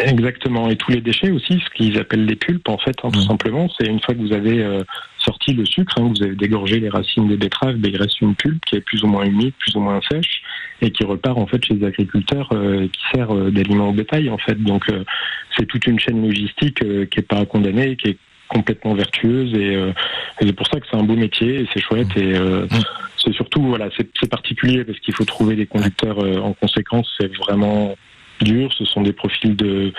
Exactement, et tous les déchets aussi, ce qu'ils appellent les pulpes en fait, hein, tout mmh. simplement, c'est une fois que vous avez euh, sorti le sucre, hein, vous avez dégorgé les racines des betteraves, ben, il reste une pulpe qui est plus ou moins humide, plus ou moins sèche, et qui repart en fait chez les agriculteurs euh, qui sert euh, d'aliments au bétail en fait. Donc euh, c'est toute une chaîne logistique qui est pas condamnée, qui est complètement vertueuse et, c'est pour ça que c'est un beau métier et c'est chouette et c'est surtout voilà c'est particulier parce qu'il faut trouver des conducteurs en conséquence c'est vraiment dur. Ce sont des profils de,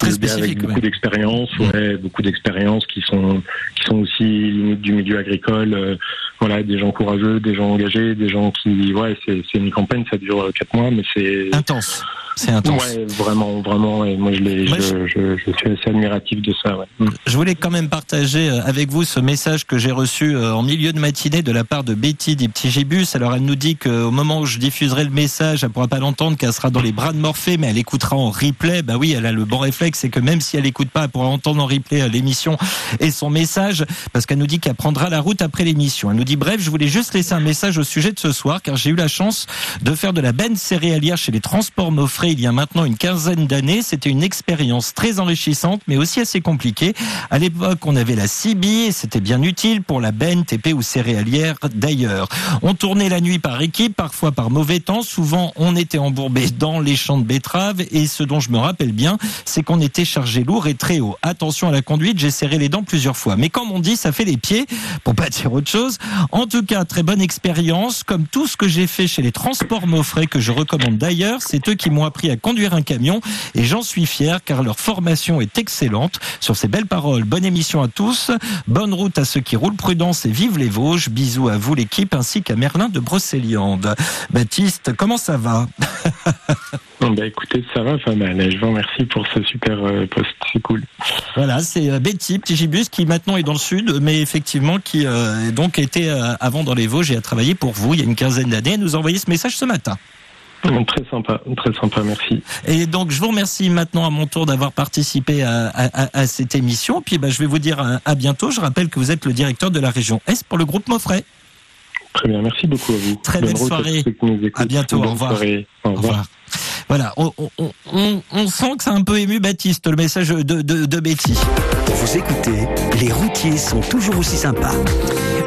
avec beaucoup d'expérience, ouais, beaucoup d'expérience qui sont qui sont aussi limite du milieu agricole. Euh, voilà, des gens courageux, des gens engagés, des gens qui, ouais, c'est une campagne, ça dure quatre mois, mais c'est intense. C'est intense. Ouais, vraiment, vraiment. Et moi, je, je, je, je, suis assez admiratif de ça. Ouais. Mm. Je voulais quand même partager euh, avec vous ce message que j'ai reçu euh, en milieu de matinée de la part de Betty des petits Gibus. Alors, elle nous dit qu'au moment où je diffuserai le message, elle pourra pas l'entendre, qu'elle sera dans les bras de Morphée, mais elle écoutera en replay. Bah oui, elle a le bon réflexe, c'est que même si elle écoute pas, elle pourra entendre en replay euh, l'émission et son message, parce qu'elle nous dit qu'elle prendra la route après l'émission. Elle nous dit bref, je voulais juste laisser un message au sujet de ce soir, car j'ai eu la chance de faire de la benne céréalière chez les transports Moffret il y a maintenant une quinzaine d'années. C'était une expérience très enrichissante, mais aussi assez compliquée. À l'époque, on avait la CIBI et c'était bien utile pour la benne, TP ou céréalière d'ailleurs. On tournait la nuit par équipe, parfois par mauvais temps. Souvent, on était embourbé dans les champs de betteraves et ce dont je me rappelle bien, c'est qu'on était chargé lourd et très haut. Attention à la conduite, j'ai serré les dents plusieurs fois. Mais comme on dit, ça fait les pieds, pour pas dire autre chose. En tout cas, très bonne expérience. Comme tout ce que j'ai fait chez les transports Moffret, que je recommande d'ailleurs, c'est eux qui m'ont appris à conduire un camion et j'en suis fier car leur formation est excellente. Sur ces belles paroles, bonne émission à tous, bonne route à ceux qui roulent, prudence et vive les Vosges. Bisous à vous l'équipe ainsi qu'à Merlin de Brocéliande. Baptiste, comment ça va? [laughs] Bah écoutez, ça va pas mal. Je vous remercie pour ce super euh, post, c'est cool. Voilà, c'est euh, Betty, petit gibus, qui maintenant est dans le sud, mais effectivement qui euh, donc était euh, avant dans les Vosges et a travaillé pour vous il y a une quinzaine d'années. Nous a envoyé ce message ce matin. Très sympa, très sympa, merci. Et donc je vous remercie maintenant à mon tour d'avoir participé à, à- à- à cette émission. Puis bah, je vais vous dire à, à bientôt. Je rappelle que vous êtes le directeur de la région Est pour le groupe Moffret. Très bien, merci beaucoup à vous. Très belle à soirée. À bientôt, au revoir. soirée. Au Au revoir. Voilà, on, on- on- on sent que c'est un peu ému Baptiste, le message de, de, de Betty. Vous écoutez, les routiers sont toujours aussi sympas.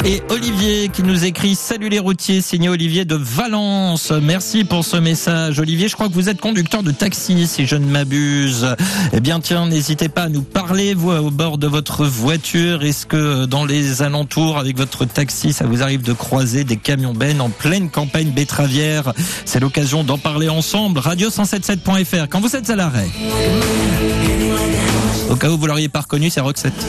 Et Olivier qui nous écrit Salut les routiers, signé Olivier de Valence. Merci pour ce message. Olivier, je crois que vous êtes conducteur de taxi, si je ne m'abuse. Eh bien, tiens, n'hésitez pas à nous parler, vous, au bord de votre voiture. Est-ce que dans les alentours, avec votre taxi, ça vous arrive de croiser des camions bennes en pleine campagne betteravière? C'est l'occasion d'en parler ensemble. Radio177.fr, quand vous êtes à l'arrêt. Au cas où vous l'auriez pas reconnu, c'est Roxette.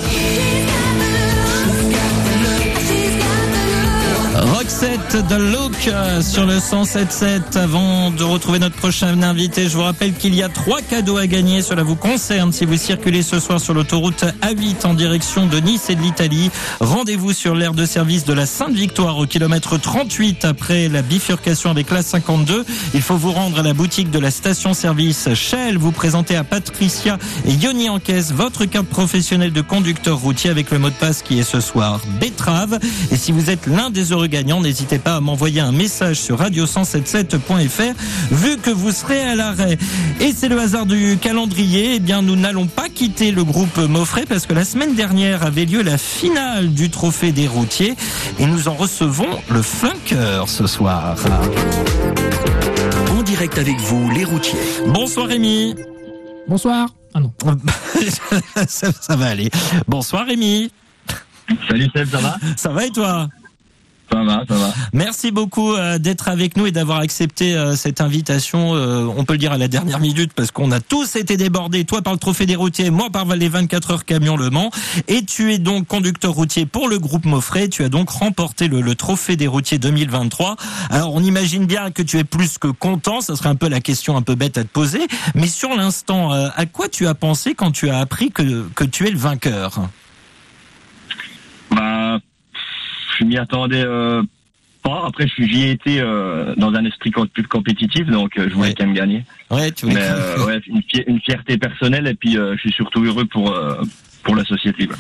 Roxette de Look euh, sur le 177. Avant de retrouver notre prochain invité, je vous rappelle qu'il y a trois cadeaux à gagner. Cela vous concerne si vous circulez ce soir sur l'autoroute A8 en direction de Nice et de l'Italie. Rendez-vous sur l'aire de service de la Sainte-Victoire au kilomètre 38 après la bifurcation avec la 52. Il faut vous rendre à la boutique de la station-service Shell. Vous présentez à Patricia et Yoni en caisse votre carte professionnelle de conducteur routier avec le mot de passe qui est ce soir Betrave. Et si vous êtes l'un des heureux gagnants, n'hésitez pas à m'envoyer un message sur radio177.fr vu que vous serez à l'arrêt. Et c'est le hasard du calendrier. Eh bien, nous n'allons pas quitter le groupe Moffret parce que la semaine dernière avait lieu la finale du trophée des routiers et nous en recevons le flanqueur ce soir. En direct avec vous, les routiers. Bonsoir Rémi. Bonsoir. Ah non. [laughs] ça, ça va aller. Bonsoir Rémi. Salut Seb, ça va? Ça va et toi? Ça va, ça va. Merci beaucoup euh, d'être avec nous et d'avoir accepté euh, cette invitation. euh, on peut le dire à la dernière minute parce qu'on a tous été débordés. Toi par le Trophée des routiers, moi par les 24 heures camion Le Mans. Et tu es donc conducteur routier pour le groupe Moffret. Tu as donc remporté le, le Trophée des routiers 2023. Alors on imagine bien que tu es plus que content. Ça serait un peu la question un peu bête à te poser. Mais sur l'instant, à quoi tu as pensé quand tu as appris que, que tu es le vainqueur? Bah, je m'y attendais euh, pas. Après, j'y ai été euh, dans un esprit plus compétitif, donc euh, je voulais Ouais. quand même gagner. Ouais, tu voulais- Mais euh, ouais, une, fier- une fierté personnelle et puis je suis surtout heureux pour pour la société. quoi.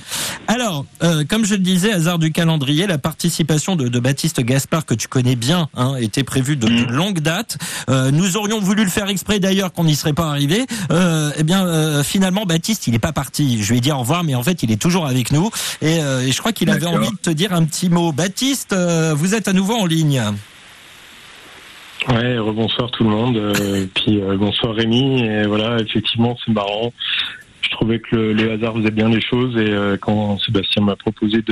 Alors, euh, comme je le disais, hasard du calendrier, la participation de, de Baptiste Gaspard, que tu connais bien, hein, était prévue de, de longue date. Euh, nous aurions voulu le faire exprès d'ailleurs qu'on n'y serait pas arrivé. Euh, eh bien, euh, finalement, Baptiste, il n'est pas parti. Je lui ai dit au revoir, mais en fait, il est toujours avec nous. Et, euh, et je crois qu'il avait envie de te dire un petit mot. Baptiste, euh, vous êtes à nouveau en ligne. Ouais, rebonsoir tout le monde. euh, puis euh, bonsoir Rémi. Et voilà, effectivement, c'est marrant. Je trouvais que le, hasard faisait bien les choses et euh, quand Sébastien m'a proposé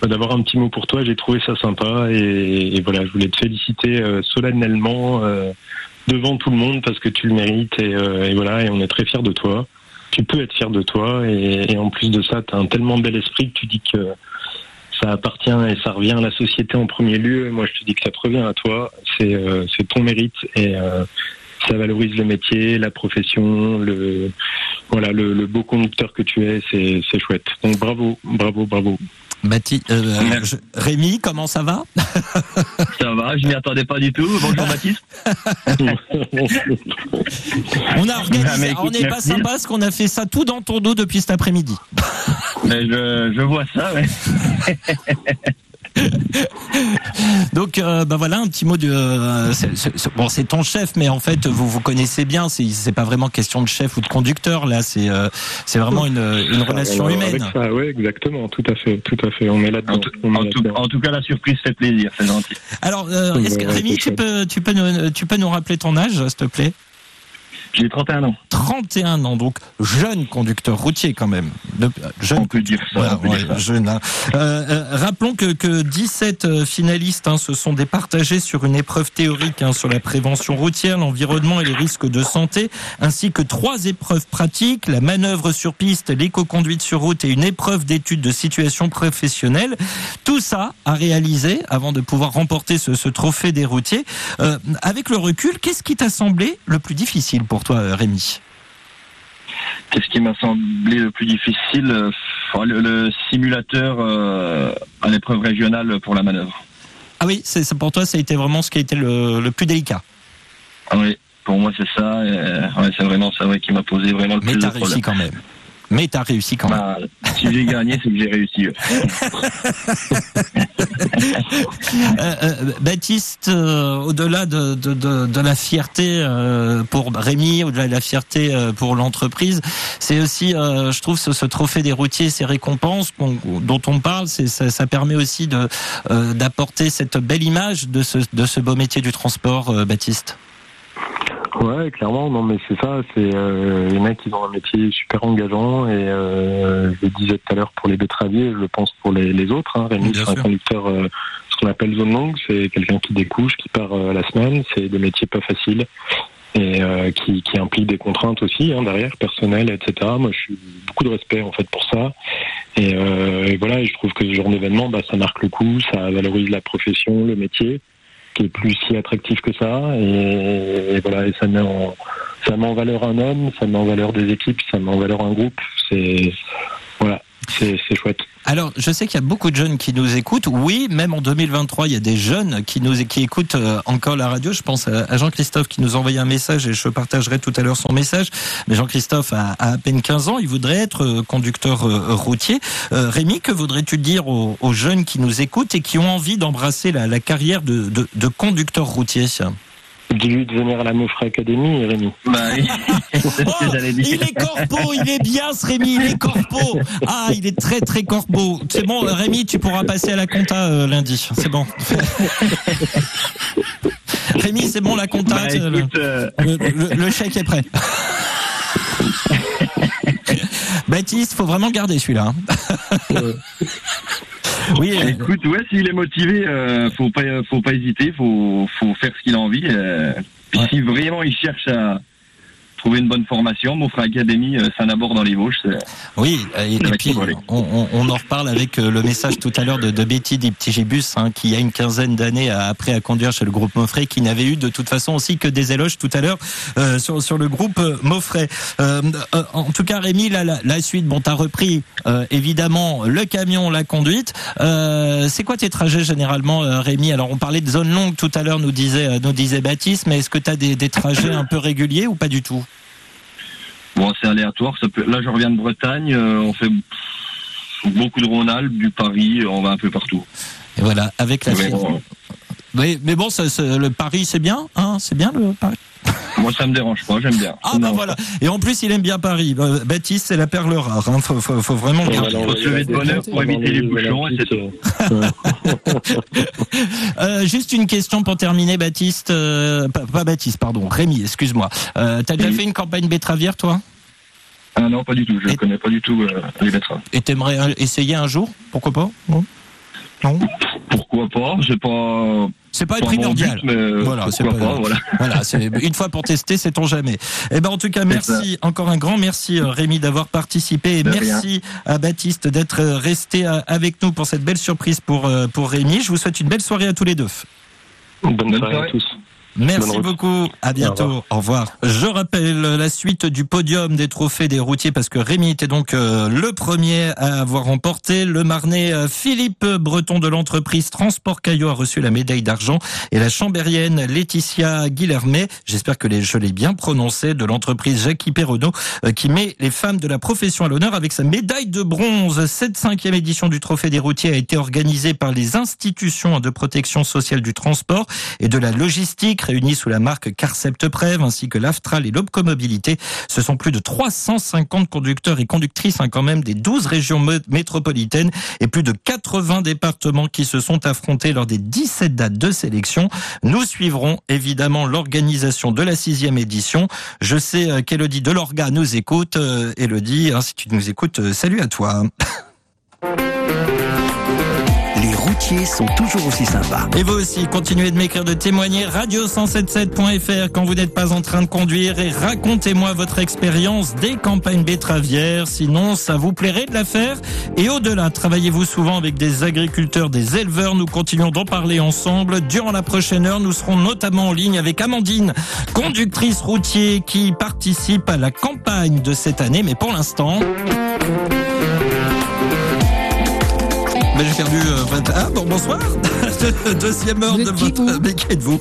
bah, d'avoir un petit mot pour toi, j'ai trouvé ça sympa et, et voilà, je voulais te féliciter euh, solennellement euh, devant tout le monde parce que tu le mérites et, et voilà, et on est très fiers de toi. Tu peux être fier de toi et, et en plus de ça, tu as un tellement bel esprit que tu dis que ça appartient et ça revient à la société en premier lieu. Moi, je te dis que ça te revient à toi. C'est ton mérite et ça valorise le métier, la profession, le voilà le, le beau conducteur que tu es. C'est c'est chouette. Donc bravo, bravo, bravo. Euh, je- Rémi, comment ça va? [laughs] Ça va, je m'y attendais pas du tout. Bonjour Baptiste. [laughs] On a organisé, Ah, on n'est pas sympa parce qu'on a fait ça tout dans ton dos depuis cet après-midi. Mais je, je vois ça. Ouais. [laughs] [laughs] Donc, euh, bah voilà, un petit mot de. euh, bon, c'est ton chef, mais en fait, vous vous connaissez bien. C'est c'est pas vraiment question de chef ou de conducteur. Là, c'est euh, c'est vraiment une, une relation Alors, humaine. Ouais, exactement, tout à fait, tout à fait. On est là-dedans. En, tout, en, tout, là-dedans. en tout cas, la surprise fait plaisir. C'est gentil. Alors, euh, est-ce que, Rémi, tu peux tu peux nous, tu peux nous rappeler ton âge, s'il te plaît? J'ai 31 ans. 31 ans, donc jeune conducteur routier quand même. De- jeune On peut dire ça. Voilà, on peut dire ouais, ça. jeune, hein. Euh, euh, rappelons que, que 17 euh, finalistes hein, se sont départagés sur une épreuve théorique hein, sur la prévention routière, l'environnement et les risques de santé, ainsi que trois épreuves pratiques, la manœuvre sur piste, l'éco-conduite sur route et une épreuve d'étude de situation professionnelle. Tout ça à réaliser avant de pouvoir remporter ce, ce trophée des routiers. Euh, avec le recul, qu'est-ce qui t'a semblé le plus difficile pour toi, Rémi Qu'est-ce qui m'a semblé le plus difficile euh, le, le simulateur euh, à l'épreuve régionale pour la manœuvre? Ah oui, c'est pour toi, ça a été vraiment ce qui a été le, le plus délicat. Ah oui, pour moi c'est ça. euh, ouais, c'est vraiment ça ouais, qui m'a posé vraiment le Mais plus de réussi quand même. Mais t'as réussi quand même. Bah, si j'ai gagné, c'est que j'ai réussi. [laughs] [laughs] Euh, euh, Baptiste, euh, au-delà de, de, de, de la fierté pour Rémi, au-delà de la fierté pour l'entreprise, c'est aussi, je trouve, ce, ce trophée des routiers, ces récompenses dont on parle, ça, ça permet aussi d'apporter cette belle image de ce, de ce beau métier du transport, Baptiste. Ouais, clairement, non, mais c'est ça. C'est euh, les mecs, ils ont un métier super engageant et euh, je le disais tout à l'heure pour les betteraviers, je le pense pour les, les autres. Hein. Rémi, c'est un conducteur, euh, ce qu'on appelle zone longue, c'est quelqu'un qui découche, qui part euh, la semaine. C'est des métiers pas faciles et euh, qui, qui impliquent des contraintes aussi hein, derrière, personnelles, etc. Moi, je suis beaucoup de respect en fait pour ça. Et, euh, et voilà, et je trouve que ce genre d'événement, bah, ça marque le coup, ça valorise la profession, le métier qui est plus si attractif que ça. Et, voilà et ça met en ça met en valeur un homme ça met en valeur des équipes ça met en valeur un groupe. C'est voilà c'est chouette Alors, je sais qu'il y a beaucoup de jeunes qui nous écoutent. Oui, même en 2023, il y a des jeunes qui écoutent euh, encore la radio. Je pense à Jean-Christophe qui nous a envoyé un message et je partagerai tout à l'heure son message. Mais Jean-Christophe a, à peine 15 ans, il voudrait être euh, conducteur euh, routier. Rémi, que voudrais-tu dire aux, jeunes qui nous écoutent et qui ont envie d'embrasser la, carrière de conducteur routier? Dis-lui de venir à la Mofra Academy Rémi Bah, oui. [laughs] Oh, il est corpo, il est bien ce Rémi, il est corpo. Ah, il est très très corpo. C'est bon, Rémi, tu pourras passer à la compta euh, lundi. C'est bon. [laughs] Rémi, c'est bon la compta. Bah, écoute, euh, le- le- le chèque est prêt. [laughs] [laughs] Baptiste, faut vraiment garder celui-là. hein. [laughs] oui, euh, écoute, ouais, s'il est motivé, euh, faut pas, faut pas hésiter, faut, faut faire ce qu'il a envie. euh, Ouais. si vraiment il cherche à trouver une bonne formation, Mofra Academy, euh, c'est un abord dans les Vosges. Oui, et, puis on, en reparle avec euh, le message tout à l'heure de, de Betty des petits Gibus, hein, qui a une quinzaine d'années à- après à conduire chez le groupe Moffret, qui n'avait eu de toute façon aussi que des éloges tout à l'heure euh, sur, sur le groupe euh, Moffret. Euh, euh, en tout cas, Rémi, la, la, la suite, bon, t'as repris euh, évidemment le camion, la conduite. Euh, c'est quoi tes trajets généralement, euh, Rémi? Alors, on parlait de zone longue tout à l'heure, nous disait euh, nous disait Baptiste, mais est-ce que t'as des, des trajets un peu réguliers ou pas du tout? Bon, c'est aléatoire. Ça peut... Là, je reviens de Bretagne. euh, on fait beaucoup de Rhône-Alpes, du Paris. On va un peu partout. Et voilà, avec la Mais bon, Oui, mais bon, ça, ça- le Paris, c'est bien, hein C'est bien le Paris. moi, ça me dérange pas. J'aime bien. Ah bah dérange voilà. Et en plus, il aime bien Paris. Euh, Baptiste, c'est la perle rare. Hein. Faut, faut, faut vraiment voilà, faut se lever de bonne heure pour éviter les bouchons, et c'est tout. [laughs] Euh, juste une question pour terminer, Baptiste. Euh, pas, pas Baptiste, pardon. Rémi, excuse-moi. Euh, T'as déjà Oui. fait une campagne betteravière, toi? Ah non, pas du tout. Je Et- connais pas du tout euh, les betteraves. Et t'aimerais essayer un jour? Pourquoi pas? Non? Non? Pourquoi pas? C'est pas, C'est pas primordial. but, mais euh, Voilà, c'est pas- pas, Voilà. [laughs] Voilà, c'est une fois pour tester, c'est on jamais. Eh ben en tout cas, merci encore un grand merci euh, Rémi d'avoir participé et De merci à Baptiste d'être euh, resté avec nous pour cette belle surprise pour pour Rémi. Je vous souhaite une belle soirée à tous les deux. bonne, Bonne soirée soirée. à tous Merci beaucoup. À bientôt. Au revoir. Je rappelle la suite du podium des trophées des routiers parce que Rémi était donc euh, le premier à avoir remporté. Le Marnais euh, Philippe Breton de l'entreprise Transport Caillot a reçu la médaille d'argent et la chambérienne Laetitia Guillermet, j'espère que les- je l'ai bien prononcé, de l'entreprise Jackie Perronneau euh, qui met les femmes de la profession à l'honneur avec sa médaille de bronze. Cette cinquième édition du trophée des routiers a été organisée par les institutions de protection sociale du transport et de la logistique réunis sous la marque Carcept Prev ainsi que l'Aftral et l'Obcomobilité. Ce sont plus de 350 conducteurs et conductrices hein, quand même des 12 régions métropolitaines et plus de 80 départements qui se sont affrontés lors des 17 dates de sélection. Nous suivrons évidemment l'organisation de la sixième édition. Je sais euh, qu'Elodie Delorga nous écoute. Euh, Elodie, hein, si tu nous écoutes, euh, salut à toi. [laughs] Sont toujours aussi sympas. Et vous aussi, continuez de m'écrire, de témoigner. Radio177.fr quand vous n'êtes pas en train de conduire et racontez-moi votre expérience des campagnes betteravières. Sinon, ça vous plairait de la faire. Et au-delà, travaillez-vous souvent avec des agriculteurs, des éleveurs. Nous continuons d'en parler ensemble. Durant la prochaine heure, nous serons notamment en ligne avec Amandine, conductrice routier qui participe à la campagne de cette année. Mais pour l'instant... Ben, j'ai perdu. Euh, ah bon, bonsoir. [laughs] [laughs] Deuxième heure de votre. Mais qui êtes-vous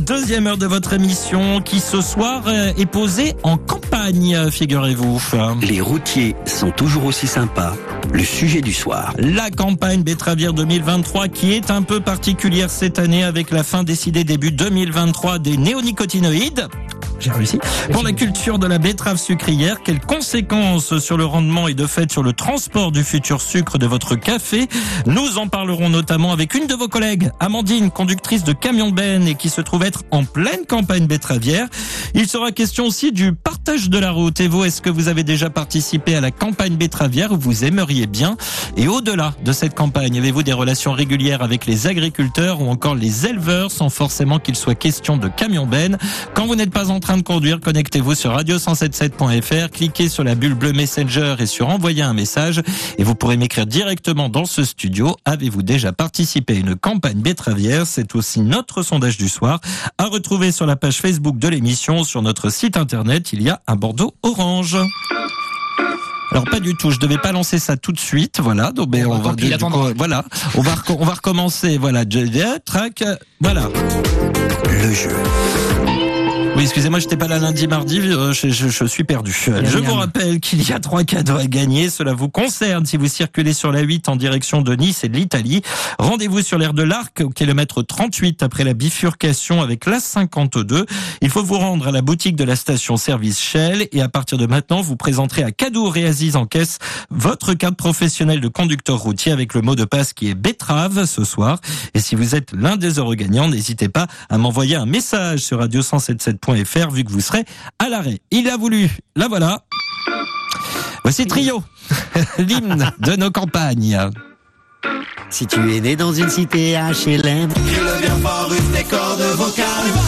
Deuxième heure de votre émission qui ce soir euh, est posée en campagne, figurez-vous. Les routiers sont toujours aussi sympas. Le sujet du soir. La campagne betteravière 2023 qui est un peu particulière cette année avec la fin décidée début 2023 des néonicotinoïdes. J'ai réussi. Pour la culture de la betterave sucrière, quelles conséquences sur le rendement et de fait sur le transport du futur sucre de votre café? Nous en parlerons notamment avec une de vos collègues, Amandine, conductrice de camion Ben et qui se trouve être en pleine campagne betteravière. Il sera question aussi du partage de la route. Et vous, est-ce que vous avez déjà participé à la campagne betteravière ou vous aimeriez bien Et au-delà de cette campagne, avez-vous des relations régulières avec les agriculteurs ou encore les éleveurs sans forcément qu'il soit question de camion Ben Quand vous n'êtes pas en train de conduire, connectez-vous sur radio177.fr, cliquez sur la bulle bleue Messenger et sur envoyer un message et vous pourrez m'écrire directement dans ce studio. Avez-vous déjà participé à une campagne betteravière C'est aussi notre sondage du soir à retrouver sur la page Facebook de l'émission. Sur notre site internet, il y a un Bordeaux orange. Alors pas du tout, je devais pas lancer ça tout de suite, voilà. Donc ben, on, va, voilà, on va on va recommencer, voilà. Track, voilà. Le jeu. Oui, excusez-moi, j'étais pas là lundi, mardi, euh, je, je, je suis perdu. Je vous rappelle qu'il y a trois cadeaux à gagner. Cela vous concerne si vous circulez sur la 8 en direction de Nice et de l'Italie. Rendez-vous sur l'aire de l'Arc au kilomètre 38 après la bifurcation avec la 52. Il faut vous rendre à la boutique de la station service Shell et à partir de maintenant, vous présenterez à Cadeau et Aziz en caisse votre carte professionnelle de conducteur routier avec le mot de passe qui est betterave ce soir. Et si vous êtes l'un des heureux gagnants, n'hésitez pas à m'envoyer un message sur radio 177 fr vu que vous serez à l'arrêt. Il a voulu, la voilà. Voici Trio, [laughs] l'hymne de nos campagnes. Si tu es né dans une cité HLM, une des cordes vocales.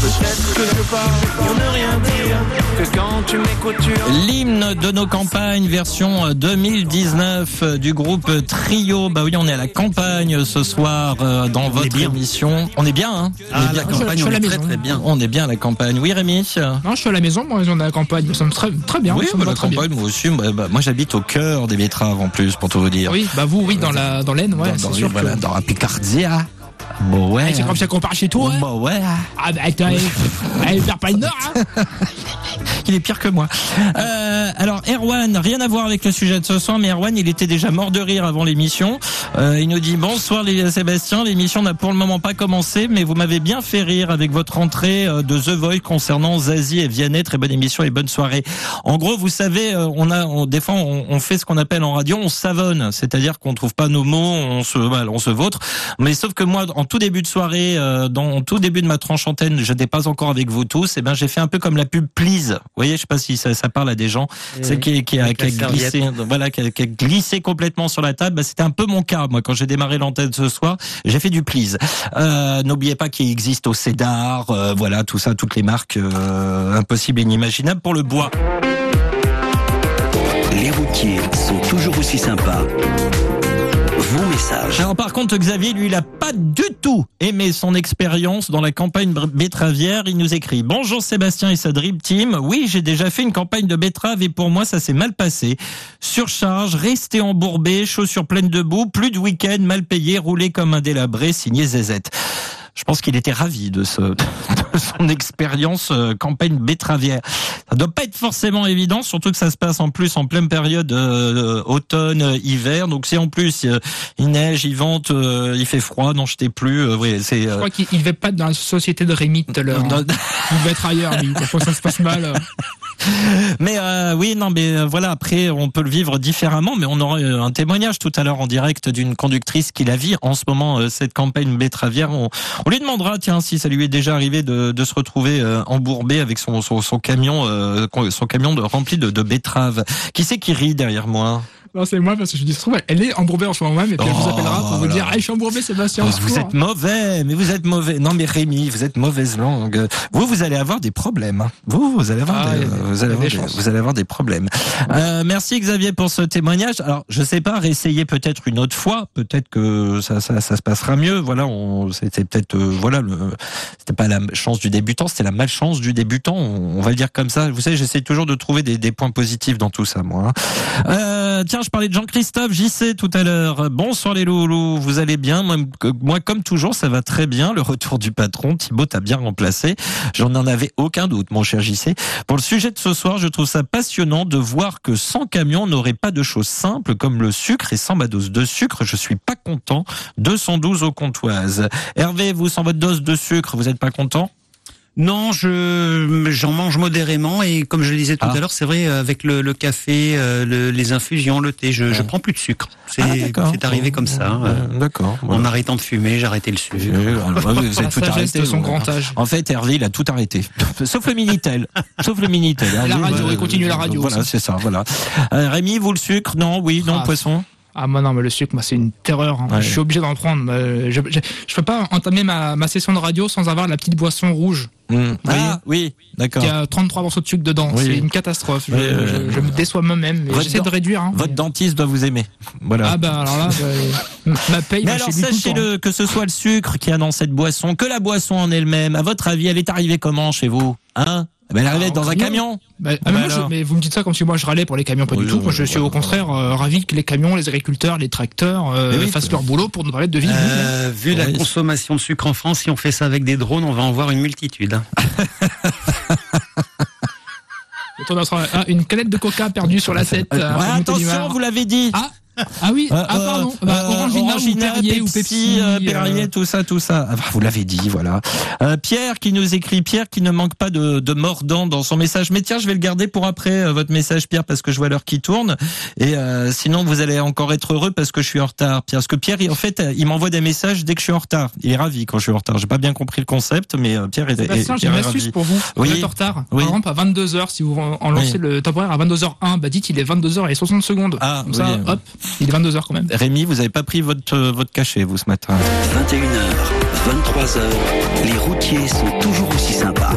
Peut-être que je parle pour ne rien dire. Que quand tu m'écoutes, tu L'hymne de nos campagnes, version 2019 euh, euh, du groupe Trio. Bah oui, on est à la campagne ce soir euh, dans votre émission. On est bien, hein ah, on est bien la campagne, on est très, très bien. On est bien à la campagne. Oui, Rémi Non, je suis à la maison, moi, on est à la campagne. Nous sommes très, très bien. Oui, bah, la campagne, moi aussi. Bah, bah, moi, j'habite au cœur des betteraves en plus, pour tout vous dire. Oui, bah vous, oui, dans la dans l'Aisne, ouais, sûr. Voilà, dans la Picardia. Bon ouais. C'est comme ça qu'on part chez toi. Hein. Bon ouais. Ah bah [laughs] perd pas le nord. Hein. il est pire que moi. Euh, alors Erwan, rien à voir avec le sujet de ce soir, mais Erwan, il était déjà mort de rire avant l'émission. Euh, il nous dit bonsoir les Sébastien, l'émission n'a pour le moment pas commencé, mais vous m'avez bien fait rire avec votre entrée euh, de The Voice concernant Zazie et Vianney. Très bonne émission et bonne soirée. En gros, vous savez, euh, on a, on, des fois, on, on, fait ce qu'on appelle en radio, on savonne, c'est-à-dire qu'on trouve pas nos mots, on se, on se vautre. Mais sauf que moi, en tout début de soirée, euh, dans tout début de ma tranche antenne, je n'étais pas encore avec vous tous. Et eh ben, j'ai fait un peu comme la pub Please voyez, je sais pas si ça, ça parle à des gens, c'est qui, qui, a, qui a glissé, voilà, qui a, qui a, glissé complètement sur la table. Bah, C'était un peu mon cas, moi, quand j'ai démarré l'antenne ce soir, j'ai fait du please. Euh, N'oubliez pas qu'il existe au Cédar, euh, voilà, tout ça, toutes les marques euh, impossibles et inimaginables pour le bois. Les routiers sont toujours aussi sympas Alors par contre, Xavier, lui, il a pas du tout aimé son expérience dans la campagne betteravière. Il nous écrit Bonjour Sébastien et sa Dream Team. Oui, j'ai déjà fait une campagne de betterave et pour moi, ça s'est mal passé. Surcharge, rester embourbé, chaussures pleines de boue, plus de week-end, mal payé, roulé comme un délabré, signé Zezette. Je pense qu'il était ravi de ce, [laughs] son expérience euh, campagne betteravière. Ça doit pas être forcément évident, surtout que ça se passe en plus en pleine période euh, automne, hiver. Donc si en plus il neige, il vente, il fait froid, non, je t'ai plus. oui, c'est. Je crois qu'il ne va pas dans la société de Rémi tout à l'heure. Hein. il va être ailleurs, lui. Parfois ça se passe mal. [laughs] Mais euh, oui, non, mais euh, voilà. Après, on peut le vivre différemment, mais on aura un témoignage tout à l'heure en direct d'une conductrice qui la vit en ce moment euh, cette campagne betteravière. On, on, lui demandera, tiens, si ça lui est déjà arrivé de, se retrouver embourbé avec son, son, son camion, son camion rempli de, de betteraves. Qui c'est qui rit derrière moi? Non, c'est moi parce que je dis, trouve, elle est embourbée en ce moment même et puis elle vous oh appellera pour vous dire, ah, je suis embourbé, Sébastien. Vous êtes mauvais, mais vous êtes mauvais. Non, mais Rémi, vous êtes mauvaise langue. Vous, vous allez avoir des problèmes. Vous, vous allez avoir, ah, des, vous, allez avoir des, vous allez avoir des problèmes. Euh, merci Xavier pour ce témoignage. Alors, je sais pas, réessayer peut-être une autre fois. Peut-être que ça, ça, ça, se passera mieux. Voilà, on, c'était peut-être, euh, voilà, le, c'était pas la chance du débutant, c'était la malchance du débutant. On, va le dire comme ça. Vous savez, j'essaie toujours de trouver des, des, points positifs dans tout ça, moi. Hein. Euh, tiens, je parlais de Jean-Christophe JC tout à l'heure. Bonsoir les loulous, vous allez bien? Moi, comme toujours, ça va très bien. Le retour du patron, Thibaut t'a bien remplacé. J'en en avais aucun doute, mon cher JC. Pour le sujet de ce soir, je trouve ça passionnant de voir que sans camion, on n'aurait pas de choses simples comme le sucre et sans ma dose de sucre, je suis pas content. 212 au comptoise. Hervé, vous, sans votre dose de sucre, vous êtes pas content? Non, je j'en mange modérément et comme je le disais tout ah. à l'heure, c'est vrai avec le, le café, euh, les infusions, le thé, je, je prends plus de sucre. C'est ah, arrivé comme ça. Hein. D'accord. En arrêtant de fumer, j'ai arrêté le sucre. vous avez [laughs] tout arrêté. son grand âge. En fait, Hervé, il a tout arrêté, [laughs] sauf le minitel, sauf le minitel. La radio, il continue la radio. Voilà, c'est ça. Voilà. Euh, Rémi, vous le sucre Non, oui, non, ah, poisson? Ah moi non, mais le sucre, moi c'est une terreur. Hein. Je suis obligé d'en prendre. Je, je, peux pas entamer ma, ma, session de radio sans avoir la petite boisson rouge. Mmh. Ah oui, d'accord. Il y a 33 morceaux de sucre dedans. C'est une catastrophe. je, me déçois moi-même. J'essaie de réduire. Hein, votre dentiste doit vous aimer. Voilà. Ah bah alors là, bah, ma paye. Mais alors sachez-le, que ce soit le sucre qui y a dans cette boisson, que la boisson en elle-même. À votre avis, elle est arrivée comment chez vous, hein? Elle arrivée ah, dans un camion. Bah, ah, mais, mais, vous me dites ça comme si moi je râlais pour les camions, pas du tout. Moi je suis au contraire euh, ravi que les camions, les agriculteurs, les tracteurs euh, fassent leur boulot pour nous parler de. Euh, vu la consommation de sucre en France, si on fait ça avec des drones, on va en voir une multitude. Hein. [laughs] Une canette de coca perdue sur la 7. attention, vous l'avez dit. Ah ah oui, ah pardon, bah, Orangina, ou Pepsi, euh, Perrier, tout ça, tout ça. Ah, vous l'avez dit, voilà. Euh, Pierre qui nous écrit, Pierre qui ne manque pas de, de mordant dans son message. Mais tiens, je vais le garder pour après euh, votre message, Pierre, parce que je vois l'heure qui tourne. Et euh, sinon, vous allez encore être heureux parce que je suis en retard, Pierre. Parce que Pierre, en fait, il m'envoie des messages dès que je suis en retard. Il est ravi quand je suis en retard. J'ai pas bien compris le concept, mais Pierre est, est, J'ai une astuce pour vous. Vous êtes en retard. Par exemple, à 22 h si vous en lancez le temporaire à 22h1, bah dites il est 22h et 60 secondes. Ah, Comme ça, hop, il est 22h quand même. Rémi, vous n'avez pas pris votre, euh, votre cachet, vous, ce matin 21h, 23h, les routiers sont toujours aussi sympas.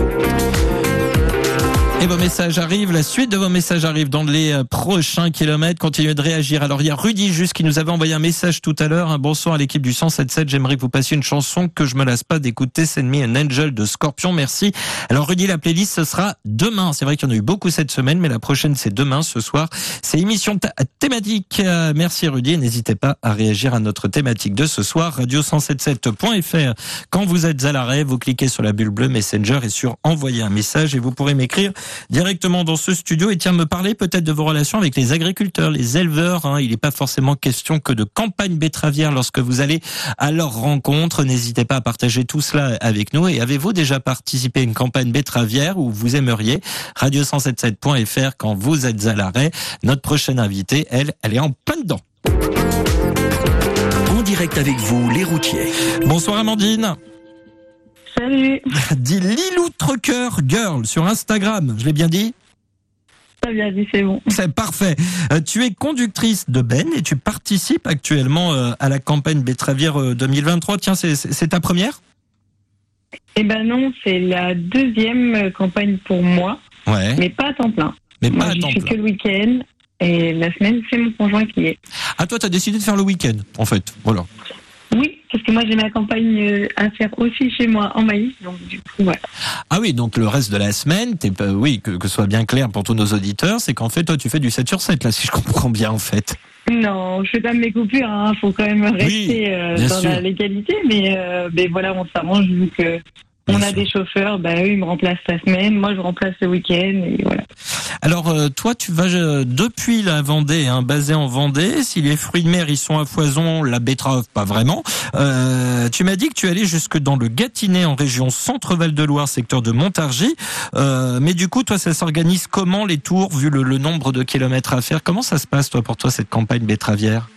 Et vos messages arrivent, la suite de vos messages arrive dans les euh, prochains kilomètres. Continuez de réagir. Alors il y a Rudy juste qui nous avait envoyé un message tout à l'heure. Un bonsoir à l'équipe du 177. J'aimerais que vous passiez une chanson que je me lasse pas d'écouter. Send Me an Angel de Scorpion. Merci. Alors Rudy, la playlist ce sera demain. C'est vrai qu'il y en a eu beaucoup cette semaine, mais la prochaine c'est demain ce soir. C'est émission thématique. Euh, merci Rudy. N'hésitez pas à réagir à notre thématique de ce soir. Radio177.fr. Quand vous êtes à l'arrêt, vous cliquez sur la bulle bleue Messenger et sur envoyer un message et vous pourrez m'écrire directement dans ce studio et tiens me parler peut-être de vos relations avec les agriculteurs, les éleveurs. Hein. Il n'est pas forcément question que de campagne betteravière lorsque vous allez à leur rencontre. N'hésitez pas à partager tout cela avec nous. Et avez-vous déjà participé à une campagne betteravière où vous aimeriez? Radio177.fr quand vous êtes à l'arrêt. Notre prochaine invitée, elle, elle est en plein dedans. En direct avec vous, les routiers. Bonsoir Amandine. Salut. [laughs] Dis Lilou Trucker Girl sur Instagram. Je l'ai bien dit Très bien dit, c'est bon. C'est parfait. Euh, tu es conductrice de Ben et tu participes actuellement euh, à la campagne Betravière 2023. Euh, Tiens, c'est ta première? Eh ben non, c'est la deuxième campagne pour moi. Ouais. Mais pas à temps plein. Mais pas à temps plein. que le week-end. Et la semaine, c'est mon conjoint qui est. Ah, toi, tu as décidé de faire le week-end, en fait. Voilà. Parce que moi j'ai ma campagne euh, à faire aussi chez moi en maïs, donc du coup voilà. Ah oui, donc le reste de la semaine, oui, que, que ce soit bien clair pour tous nos auditeurs, c'est qu'en fait toi tu fais du 7 sur 7 là, si je comprends bien en fait. Non, je fais pas mes coupures, hein. faut quand même rester euh, dans la légalité, mais, euh, mais voilà, on s'arrange vu que On a des chauffeurs, bah, eux, ils me remplacent la semaine, moi je remplace le week-end, et voilà. Alors, euh, toi, tu vas euh, depuis la Vendée, hein, basé en Vendée. Si les fruits de mer, ils sont à foison, la betterave, pas vraiment. Euh, tu m'as dit que tu allais jusque dans le Gâtinais, en région Centre-Val de Loire, secteur de Montargis. mais du coup, toi, ça s'organise comment les tours, vu le, le nombre de kilomètres à faire? Comment ça se passe, toi, pour toi, cette campagne betteravière?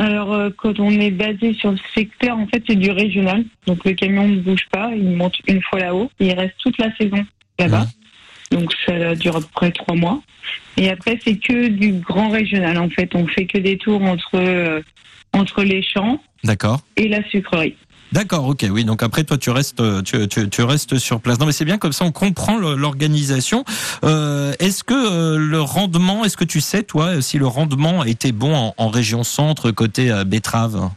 Alors, euh, quand on est basé sur le secteur, en fait, c'est du régional. Donc, le camion ne bouge pas, il monte une fois là-haut, il reste toute la saison là-bas. Donc, ça dure à peu près trois mois. Et après, c'est que du grand régional. En fait, on fait que des tours entre euh, entre les champs. D'accord. Et la sucrerie. D'accord, ok, oui. Donc après, toi, tu restes, tu, tu, tu restes sur place. Non, mais c'est bien comme ça, on comprend l'organisation. Euh, est-ce que euh, le rendement, est-ce que tu sais, toi, si le rendement était bon en, région centre côté euh, betterave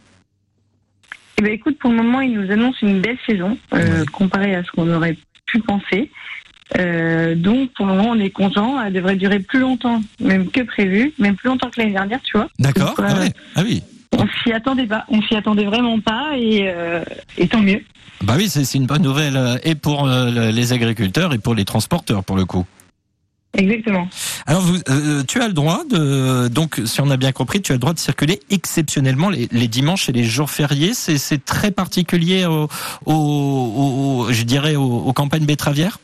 eh ben, écoute, pour le moment, ils nous annoncent une belle saison euh, comparée à ce qu'on aurait pu penser. Euh, donc pour le moment on est content, elle devrait durer plus longtemps même que prévu, même plus longtemps que l'année dernière, tu vois. D'accord. Ah, ah, oui. On s'y attendait pas, on s'y attendait vraiment pas et, euh, et tant mieux. Bah oui, c'est une bonne nouvelle euh, et pour euh, les agriculteurs et pour les transporteurs pour le coup. Exactement. Alors, vous, tu as le droit de, donc, si on a bien compris, tu as le droit de circuler exceptionnellement les, les dimanches et les jours fériés. C'est très particulier au, au, je dirais, aux campagnes betteravières?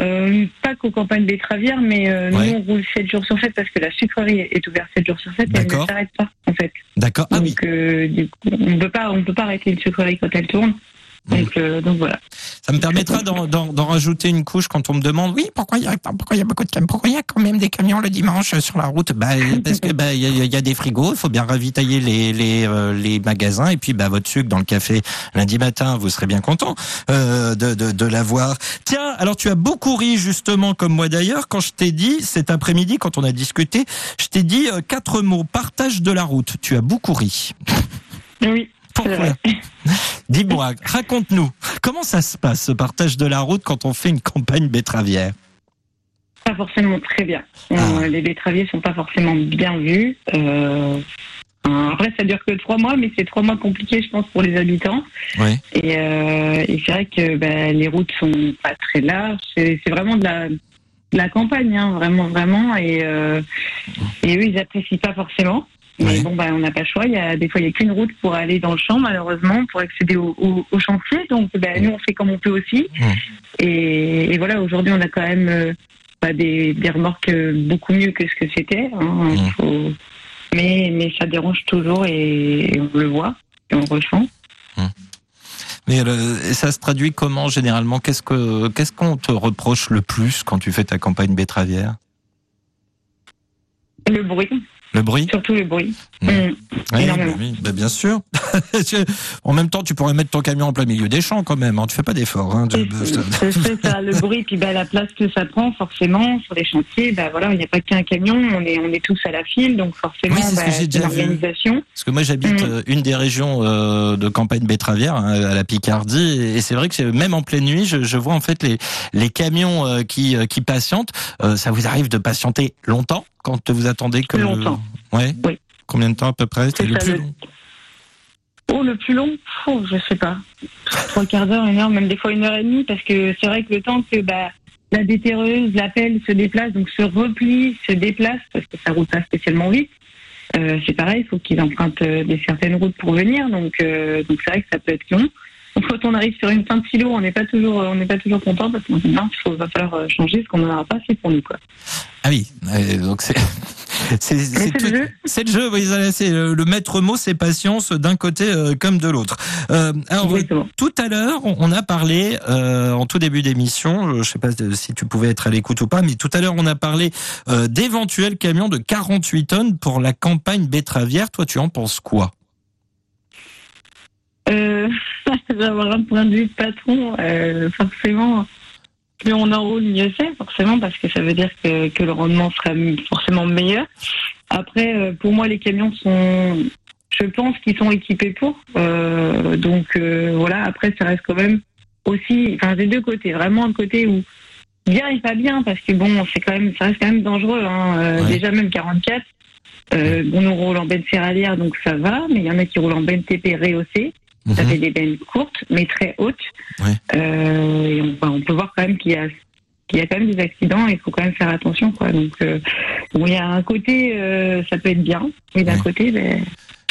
Euh, pas qu'aux campagnes betteravières, mais euh, nous on roule 7 jours sur 7 parce que la sucrerie est ouverte 7 jours sur 7 et elle ne s'arrête pas en fait. D'accord. Ah, Donc euh, du coup, on peut pas on peut pas arrêter une sucrerie quand elle tourne. Donc, euh, donc voilà. Ça me permettra d'en rajouter une couche quand on me demande oui pourquoi il y a pourquoi il y a beaucoup de camions? Pourquoi il y a quand même des camions le dimanche sur la route? Bah parce que bah il y a, des frigos il faut bien ravitailler les les, euh, les magasins et puis bah votre sucre dans le café lundi matin vous serez bien content euh, de de, de l'avoir. Tiens alors tu as beaucoup ri justement comme moi d'ailleurs quand je t'ai dit cet après-midi quand on a discuté je t'ai dit euh, quatre mots. Partage de la route. Tu as beaucoup ri. Oui pourquoi [laughs] Dis-moi, raconte-nous, comment ça se passe ce partage de la route quand on fait une campagne betteravière? Pas forcément très bien. Euh, ah. les betteraviers sont pas forcément bien vus. Euh, après, ça dure que trois mois, mais c'est trois mois compliqués, je pense, pour les habitants. Oui. Et, euh, c'est vrai que bah, les routes sont pas très larges. C'est vraiment de la, la campagne, hein, vraiment, vraiment. Et, et eux, ils apprécient pas forcément. Mais bon, bah, on n'a pas le choix. Il y a, des fois, il n'y a qu'une route pour aller dans le champ, malheureusement, pour accéder au, au, chantier. Donc, bah, nous, on fait comme on peut aussi. Et, voilà, aujourd'hui, on a quand même euh, bah, des, des, remorques beaucoup mieux que ce que c'était. Hein. Mais, mais ça dérange toujours et, on le voit et on ressent. Mais euh, ça se traduit comment généralement? Qu'est-ce que qu'est-ce qu'on te reproche le plus quand tu fais ta campagne betteravière? Le bruit. Le bruit Surtout le bruit. Mmh. Oui, bah, bien sûr. [laughs] en même temps, tu pourrais mettre ton camion en plein milieu des champs quand même. Hein. Tu fais pas d'efforts. Hein, c'est ça, le bruit, puis bah, la place que ça prend, forcément, sur les chantiers, bah, voilà, il n'y a pas qu'un camion, on est, on est tous à la file, donc forcément, oui, bah, l'organisation. Parce que moi, j'habite mmh. euh, une des régions euh, de campagne betteravière, hein, à la Picardie, et c'est vrai que même en pleine nuit, je, je, vois en fait les, les camions euh, qui, qui patientent. ça vous arrive de patienter longtemps quand vous attendez que... Longtemps. Ouais. Oui. Combien de temps à peu près le plus long Oh, le plus long oh, Je sais pas. Trois quarts d'heure, une heure, même des fois une heure et demie, parce que c'est vrai que le temps que bah, la déterreuse, la pelle se déplace, donc se replie, se déplace, parce que ça roule pas spécialement vite. Euh, c'est pareil, il faut qu'ils empruntent euh, des certaines routes pour venir, donc euh, donc c'est vrai que ça peut être long. Quand on arrive sur une fin de silo, on n'est pas toujours on n'est pas toujours content parce qu'on se dit non, il va falloir changer, ce qu'on n'en aura pas assez pour nous quoi. Ah oui, donc [laughs] c'est c'est le jeu. C'est le jeu, oui, c'est le maître mot, c'est patience d'un côté euh, comme de l'autre. Euh, alors tout à l'heure, on a parlé euh, en tout début d'émission, je sais pas si tu pouvais être à l'écoute ou pas, mais tout à l'heure on a parlé d'éventuels camions de 48 tonnes pour la campagne betteravière. Toi, tu en penses quoi? Euh, [laughs] J'avoir un point de vue de patron, forcément plus on enroule, mieux c'est, forcément, parce que ça veut dire que, que le rendement sera forcément meilleur. Après, euh, pour moi, les camions sont, je pense qu'ils sont équipés pour. Euh, donc euh, voilà, après, ça reste quand même aussi, enfin, des deux côtés. Vraiment un côté où bien et pas bien, parce que bon, c'est quand même, ça reste quand même dangereux. Hein. Déjà, même 44. Euh, on roule en benne céréalière, donc ça va, mais il y en a qui roulent en benne TP rehaussée. Ça mhm. fait des veines courtes, mais très hautes. Euh, et on, peut voir quand même qu'il y a qu'il y a quand même des accidents, il faut quand même faire attention. Quoi. Donc, euh, bon, il y a un côté, euh, ça peut être bien, mais d'un côté, ben,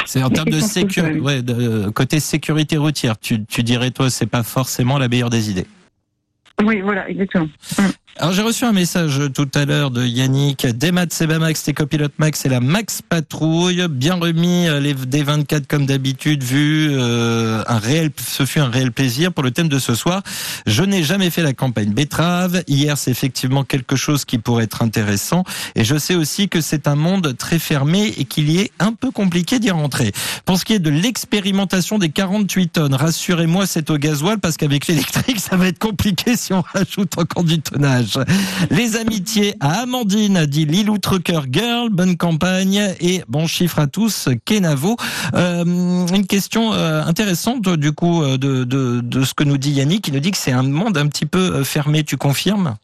c'est en termes de ouais, de, côté sécurité routière. Tu, tu dirais toi, c'est pas forcément la meilleure des idées? Oui, voilà, exactement. Mm. Alors j'ai reçu un message tout à l'heure de Yannick. Desmat Sebamax, tes copilotes Max et la Max Patrouille. Bien remis euh, les D24 comme d'habitude, vu euh, un réel, ce fut un réel plaisir pour le thème de ce soir. Je n'ai jamais fait la campagne betterave. Hier, c'est effectivement quelque chose qui pourrait être intéressant. Et je sais aussi que c'est un monde très fermé et qu'il y est un peu compliqué d'y rentrer. Pour ce qui est de l'expérimentation des 48 tonnes, rassurez-moi, c'est au gasoil parce qu'avec l'électrique, [laughs] ça va être compliqué si on [laughs] rajoute encore du tonnage. Les amitiés à Amandine, dit Lilou Trucker Girl, bonne campagne et bon chiffre à tous, Kenavo. Euh, une question euh, intéressante du coup euh, de, de, de, ce que nous dit Yannick, qui nous dit que c'est un monde un petit peu fermé, tu confirmes?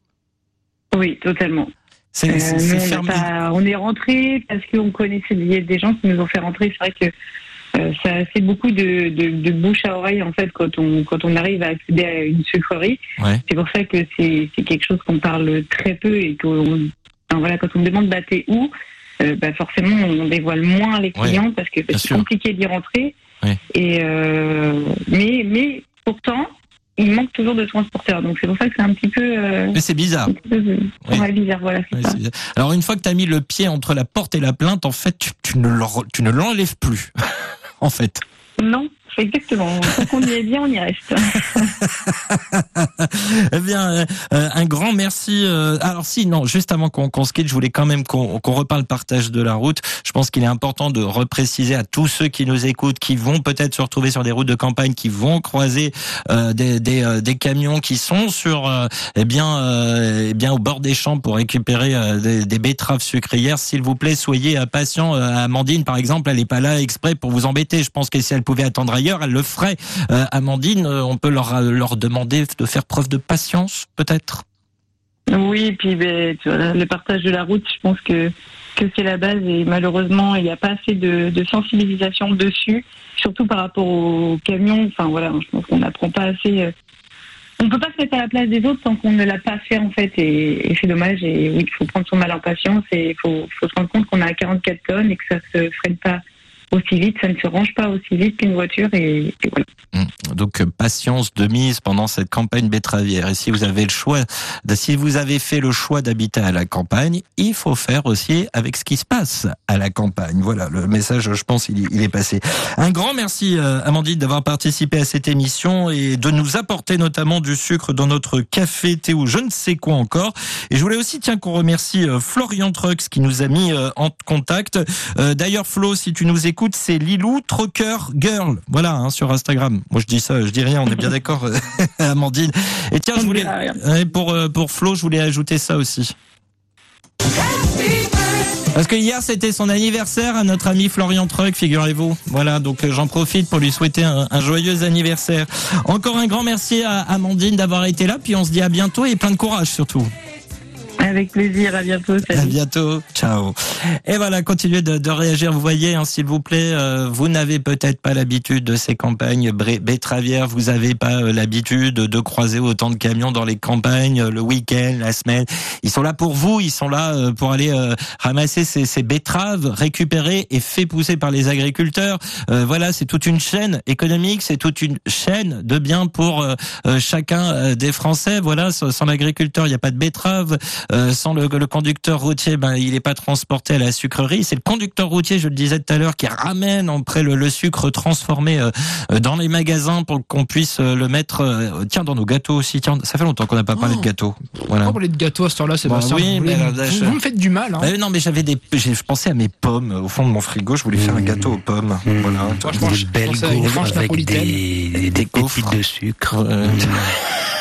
Oui, totalement. C'est fermé. on est rentré parce qu'on connaissait des gens qui nous ont fait rentrer. C'est vrai que euh, ça c'est beaucoup de, de, de, bouche à oreille en fait quand on quand on arrive à accéder à une sucrerie. C'est pour ça que c'est quelque chose qu'on parle très peu et qu'on voilà quand on me demande bah où, euh, bah forcément on dévoile moins les clients parce que c'est compliqué d'y rentrer. Et euh, mais mais pourtant il manque toujours de transporteurs. Donc c'est pour ça que c'est un petit peu. Euh, mais c'est bizarre. Un bizarre, voilà. Alors une fois que tu as mis le pied entre la porte et la plainte, en fait, tu, tu ne l'enlèves plus. [laughs] en fait. Non, Exactement. Qu'on y est bien, on y reste. [laughs] eh bien, euh, euh, un grand merci. Euh, alors si, non, juste avant qu'on se quitte, je voulais quand même qu'on reparle partage de la route. Je pense qu'il est important de repréciser à tous ceux qui nous écoutent, qui vont peut-être se retrouver sur des routes de campagne, qui vont croiser des, des, des, camions qui sont sur, eh bien, eh bien, au bord des champs pour récupérer des, des, betteraves sucrières. S'il vous plaît, soyez patient. Amandine, par exemple, elle n'est pas là exprès pour vous embêter. Je pense que si elle pouvait attendre ailleurs, elle le ferait. Euh, Amandine, euh, on peut leur, leur demander de faire preuve de patience, peut-être? Oui, puis ben, le partage de la route, je pense que, que c'est la base et malheureusement, il n'y a pas assez de, sensibilisation dessus, surtout par rapport aux camions. Enfin voilà, je pense qu'on n'apprend pas assez. Euh, on ne peut pas se mettre à la place des autres tant qu'on ne l'a pas fait en fait et, c'est dommage et oui il faut prendre son mal en patience et il faut, se rendre compte qu'on a 44 tonnes et que ça se freine pas aussi vite, ça ne se range pas aussi vite qu'une voiture et, voilà. Mmh. Donc patience de mise pendant cette campagne betteravière. Et si vous avez le choix, si vous avez fait le choix d'habiter à la campagne, il faut faire aussi avec ce qui se passe à la campagne. Voilà, le message, je pense, il, est passé. Un grand merci, euh, Amandine, d'avoir participé à cette émission et de nous apporter notamment du sucre dans notre café, thé ou je ne sais quoi encore. Et je voulais aussi, tiens, qu'on remercie euh, Florian Trucks qui nous a mis euh, en contact. D'ailleurs, Flo, si tu nous écoutes, écoute, c'est Lilou Trucker Girl. Voilà, hein, sur Instagram. Moi, je dis ça, je dis rien, on est bien [laughs] d'accord, [laughs] Amandine. Et tiens, je voulais, pour, euh, pour Flo, je voulais ajouter ça aussi. Parce que hier c'était son anniversaire à notre ami Florian Truck, figurez-vous. Voilà, donc euh, j'en profite pour lui souhaiter un, un, joyeux anniversaire. Encore un grand merci à Amandine d'avoir été là, puis on se dit à bientôt et plein de courage surtout. Avec plaisir, à bientôt. À bientôt, ciao. Et voilà, continuez de, de réagir. Vous voyez, hein, s'il vous plaît, euh, vous n'avez peut-être pas l'habitude de ces campagnes betteravières. Vous n'avez pas euh, l'habitude de croiser autant de camions dans les campagnes euh, le week-end, la semaine. Ils sont là pour vous. Ils sont là pour aller ramasser ces, ces, betteraves récupérées et fait pousser par les agriculteurs. voilà, c'est toute une chaîne économique, c'est toute une chaîne de biens pour chacun des Français. Voilà, sans l'agriculteur, il n'y a pas de betteraves. Euh, sans le, le, conducteur routier, ben, il n'est pas transporté à la sucrerie. C'est le conducteur routier, je le disais tout à l'heure, qui ramène après le, le sucre transformé euh, euh, dans les magasins pour qu'on puisse le mettre. tiens, dans nos gâteaux aussi. Tiens, ça fait longtemps qu'on n'a pas parlé de oh. gâteaux. Voilà. Pas parler de gâteaux à ce temps-là, c'est bah, Oui, mais vous, me faites du mal. Hein. non, mais j'avais des, je pensais à mes pommes au fond de mon frigo. Je voulais faire un gâteau aux pommes. Mmh. Voilà. Toi, je mange, des belles gaufres avec des, des, des pépites de sucre. [laughs]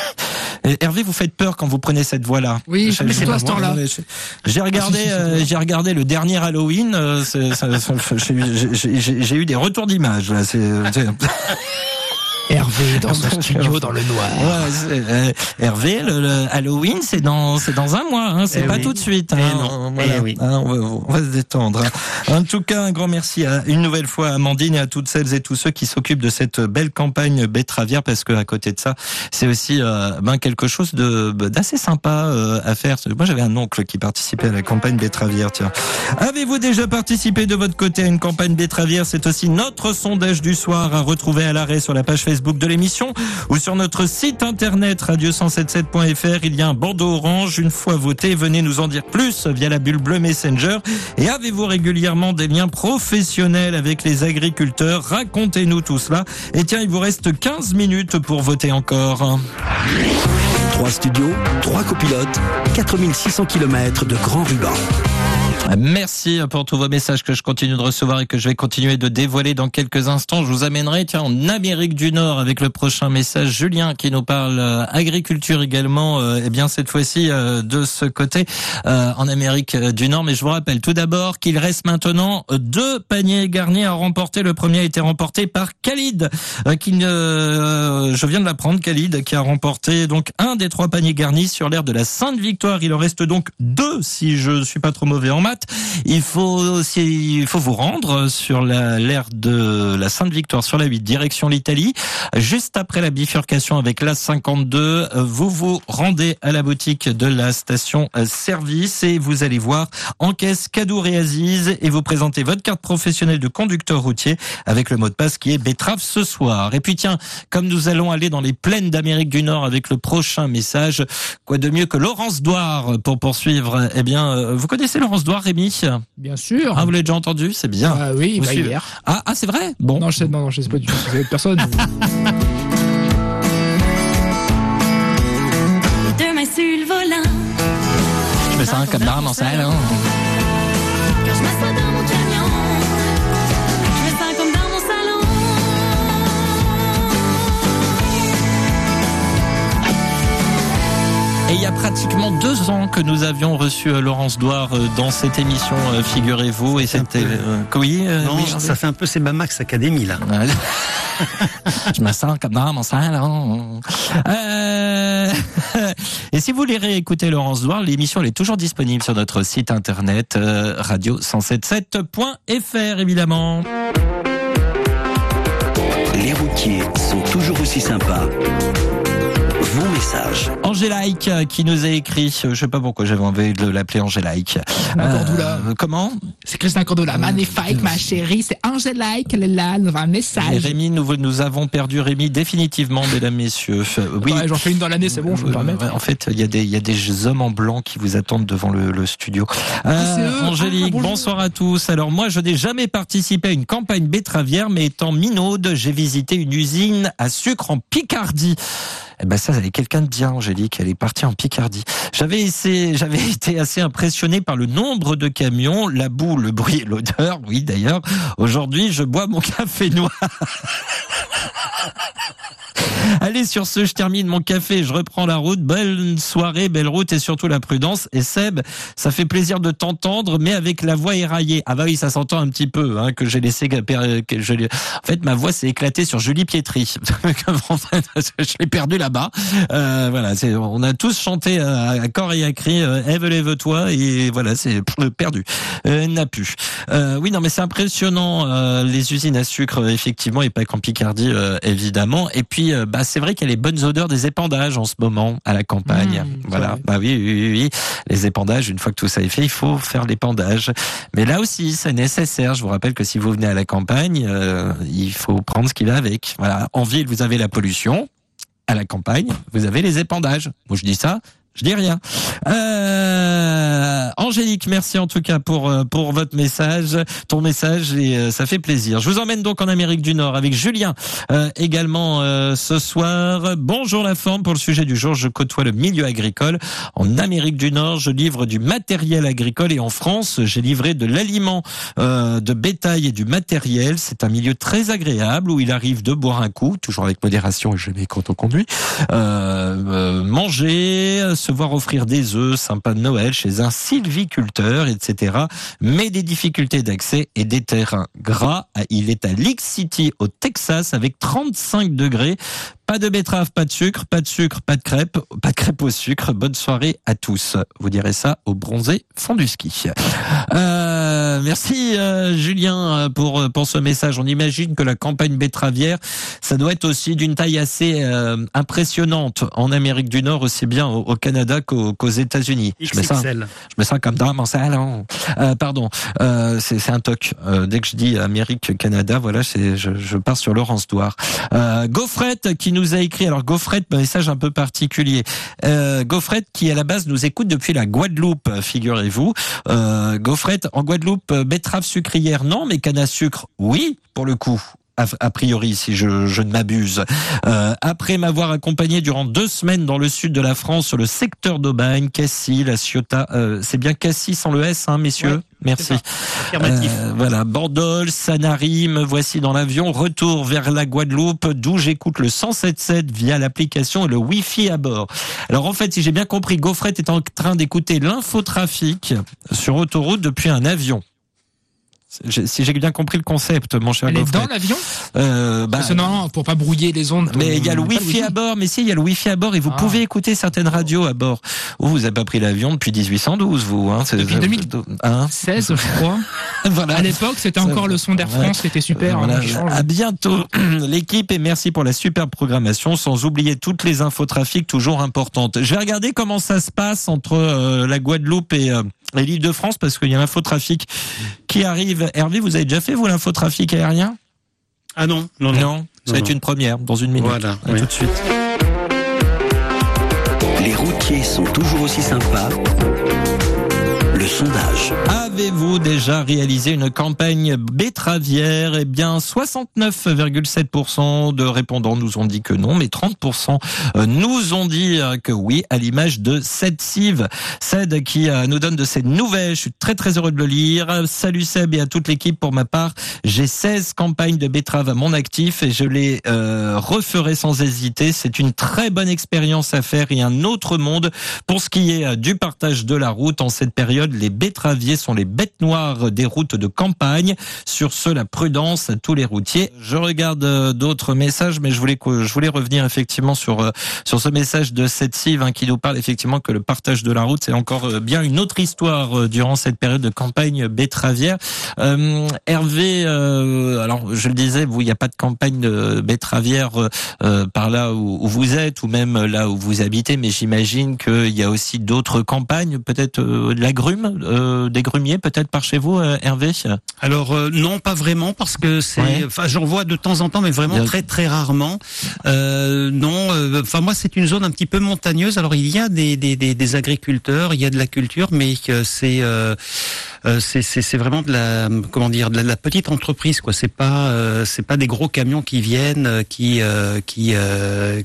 Hervé, vous faites peur quand vous prenez cette voie-là. Oui, mais c'est à ce temps-là. J'ai regardé, ah, euh, j'ai regardé le dernier Halloween. Euh, j'ai eu des retours d'images. [laughs] Hervé dans son [laughs] studio dans le noir. Euh, Hervé, le, Halloween, c'est dans, c'est dans un mois, hein, c'est eh pas tout de suite. Hein, non. Eh oui. Hein, on, va, se détendre. En tout cas, un grand merci à, une nouvelle fois à Amandine et à toutes celles et tous ceux qui s'occupent de cette belle campagne betteravière, parce que à côté de ça, c'est aussi euh, ben quelque chose de d'assez sympa euh, à faire. Moi, j'avais un oncle qui participait à la campagne betteravière. Tiens, avez-vous déjà participé de votre côté à une campagne betteravière? C'est aussi notre sondage du soir à retrouver à l'arrêt sur la page Facebook de l'émission ou sur notre site internet radio177.fr. Il y a un bandeau orange. Une fois voté, venez nous en dire plus via la bulle bleue Messenger. Et avez-vous régulièrement des liens professionnels avec les agriculteurs? Racontez-nous tout cela. Et tiens, il vous reste 15 minutes pour voter encore. Trois studios, trois copilotes, 4600 km de grand ruban. Merci pour tous vos messages que je continue de recevoir et que je vais continuer de dévoiler dans quelques instants. Je vous amènerai tiens, en Amérique du Nord avec le prochain message. Julien qui nous parle euh, agriculture également. Euh, eh bien cette fois-ci euh, de ce côté en Amérique du Nord. Mais je vous rappelle tout d'abord qu'il reste maintenant deux paniers garnis à remporter. Le premier a été remporté par Khalid, qui je viens de l'apprendre, Khalid qui a remporté donc un des trois paniers garnis sur l'air de la Sainte Victoire. Il en reste donc deux si je suis pas trop mauvais en maths. Il faut aussi, il faut vous rendre sur l'aire de la Sainte-Victoire sur la 8, direction l'Italie. Juste après la bifurcation avec la 52, vous vous rendez à la boutique de la station service et vous allez voir en caisse Cadour et Aziz et vous présentez votre carte professionnelle de conducteur routier avec le mot de passe qui est betterave ce soir. Et puis tiens, comme nous allons aller dans les plaines d'Amérique du Nord avec le prochain message, quoi de mieux que Laurence Douard pour poursuivre? Eh bien, euh, vous connaissez Laurence Douard Rémi Bien sûr. Ah, vous l'avez déjà entendu C'est bien. Ah oui, bah hier. Ah, ah c'est vrai Bon. Non, je sais, non, je sais pas du tout. C'est personne. [laughs] Demain sur le volant. Je me sens comme dans mon salon. Quand je m'assois dans mon Et il y a pratiquement deux ans que nous avions reçu euh, Laurence Douard euh, dans cette émission, euh, figurez-vous. Et c'était. oui, non, ça fait un peu c'est Max Academy là. [laughs] Je me sens comme dans mon salon. [laughs] Et si vous voulez réécouter Laurence Douard, l'émission est toujours disponible sur notre site internet radio177.fr évidemment. Les routiers sont toujours aussi sympas Angélaïque euh, qui nous a écrit, euh, je sais pas pourquoi j'avais envie de l'appeler Angélaïque. Euh, comment? C'est Christina Cordula. Euh, Magnifique, ma chérie. C'est Angélaïque, elle est là, nous un message. Rémi, nous, nous avons perdu Rémi définitivement, mesdames, messieurs. Oui. j'en fais une dans l'année, c'est bon, je peux pas mettre. En fait, il y a des, il y a des hommes en blanc qui vous attendent devant le, le studio. Euh, Angélique, ah, bonsoir à tous. Alors moi, je n'ai jamais participé à une campagne betteravière, mais étant minaude, j'ai visité une usine à sucre en Picardie. Eh ben ça, c'est quelqu'un de bien, Angélique. Elle est partie en Picardie. J'avais essayé, j'avais [laughs] été assez impressionné par le nombre de camions, la boue, le bruit et l'odeur. Oui, d'ailleurs. Aujourd'hui, je bois mon [laughs] café noir. Allez, sur ce, je termine mon café, je reprends la route. Belle soirée, belle route et surtout la prudence. Et Seb, ça fait plaisir de t'entendre, mais avec la voix éraillée. Ah bah oui, ça s'entend un petit peu, hein, que j'ai laissé, que je, en fait, ma voix s'est éclatée sur Julie Pietri. [laughs] je l'ai perdu là-bas. Euh, voilà, on a tous chanté à, corps et à cri, euh, Eve, lève-toi, et voilà, c'est [laughs] perdu. Euh, n'a plus. Euh, oui, non, mais c'est impressionnant, euh, les usines à sucre, effectivement, et pas qu'en Picardie, euh, évidemment. Et puis, bah, c'est vrai qu'il y a les bonnes odeurs des épandages en ce moment à la campagne. Mmh, voilà. Bah oui, oui, oui, Les épandages, une fois que tout ça est fait, il faut faire l'épandage. Mais là aussi, c'est nécessaire. Je vous rappelle que si vous venez à la campagne, euh, il faut prendre ce qu'il va avec. Voilà. En ville, vous avez la pollution. À la campagne, vous avez les épandages. Moi, je dis ça, je dis rien. Euh, Angélique, merci en tout cas pour euh, pour votre message, ton message et euh, ça fait plaisir. Je vous emmène donc en Amérique du Nord avec Julien euh, également ce soir. Bonjour la forme pour le sujet du jour. Je côtoie le milieu agricole en Amérique du Nord. Je livre du matériel agricole et en France, j'ai livré de l'aliment de bétail et du matériel. C'est un milieu très agréable où il arrive de boire un coup, toujours avec modération et jamais quand on conduit, manger voir offrir des œufs, sympa de Noël chez un sylviculteur, etc. Mais des difficultés d'accès et des terrains gras. Il est à Leak City au Texas avec 35 degrés. Pas de betterave, pas de sucre, pas de sucre, pas de crêpes, pas de crêpes au sucre. Bonne soirée à tous. Vous direz ça au bronzé fond du ski. Euh, merci euh, Julien euh, pour pour ce message. On imagine que la campagne betteravière, ça doit être aussi d'une taille assez impressionnante en Amérique du Nord, aussi bien au, Canada qu'aux États-Unis. Je mets ça, je mets ça comme dans mon salon. pardon, c'est un toc. dès que je dis Amérique, Canada, voilà, je, je pars sur Laurence Douard. Gaufrette qui nous a écrit, alors Gaufrette, message un peu particulier. Euh, Gaufrette qui à la base nous écoute depuis la Guadeloupe, figurez-vous. Euh, Gaufrette, en Guadeloupe, euh, betterave sucrière, non, mais canne à sucre, oui, pour le coup a priori, si je, je ne m'abuse. Euh, après m'avoir accompagné durant deux semaines dans le sud de la France sur le secteur d'Aubagne, Cassis, La Ciotat, euh, c'est bien Cassis sans le S, hein, messieurs Merci. Euh, voilà, Bordol, Sanary, me voici dans l'avion, retour vers la Guadeloupe, d'où j'écoute le 107.7 via l'application et le Wi-Fi à bord. Alors en fait, si j'ai bien compris, Gaufrette est en train d'écouter l'infotrafic sur autoroute depuis un avion si j'ai bien compris le concept, mon cher Elle est dans l'avion? Euh, bah, Non, pour pas brouiller les ondes. Mais il y a le wifi à bord. Mais si, il y a le wifi à bord et vous ah. pouvez écouter certaines radios à bord. vous n'avez pas pris l'avion depuis 1812, vous. Hein, depuis 2016, je crois. [laughs] voilà. À l'époque, c'était encore le son d'Air France, c'était super. Hein, à bientôt, [clears throat] l'équipe, et merci pour la superbe programmation, sans oublier toutes les infos trafic toujours importantes. Je vais regarder comment ça se passe entre euh, la Guadeloupe et, euh, et l'île de France, parce qu'il y a l'infotrafic qui arrive. Hervé, vous avez déjà fait, vous, l'infotrafic aérien? Ah non, non, non. Non, ça va être une première dans une minute. Voilà, tout de suite. Les routiers sont toujours aussi sympas Avez-vous déjà réalisé une campagne betteravière? Eh bien, 69,7% de répondants nous ont dit que non, mais 30% euh, nous ont dit euh, que oui, à l'image de Seb Sive. Seb qui euh, nous donne de ses nouvelles. Je suis très très heureux de le lire. Salut Seb et à toute l'équipe pour ma part. J'ai 16 campagnes de betterave à mon actif et je les referai sans hésiter. C'est une très bonne expérience à faire et un autre monde pour ce qui est du partage de la route en cette période les betteraviers sont les bêtes noires des routes de campagne. Sur ce, la prudence à tous les routiers. Je regarde euh, d'autres messages, mais je voulais revenir effectivement sur euh, sur ce message de cette cive hein, qui nous parle effectivement que le partage de la route c'est encore euh, bien une autre histoire durant cette période de campagne betteravière. Hervé, alors je le disais, vous il n'y a pas de campagne de betteravière par là où, vous êtes ou même là où vous habitez, mais j'imagine qu'il y a aussi d'autres campagnes, peut-être de euh, des grumiers peut-être par chez vous, euh, Hervé Alors euh, non, pas vraiment parce que c'est, enfin j'en vois de temps en temps, mais vraiment très très rarement. non, enfin moi c'est une zone un petit peu montagneuse. Alors il y a des, des, des, agriculteurs, il y a de la culture, mais c'est c'est vraiment de la comment dire de la, petite entreprise quoi. C'est pas c'est pas des gros camions qui viennent qui qui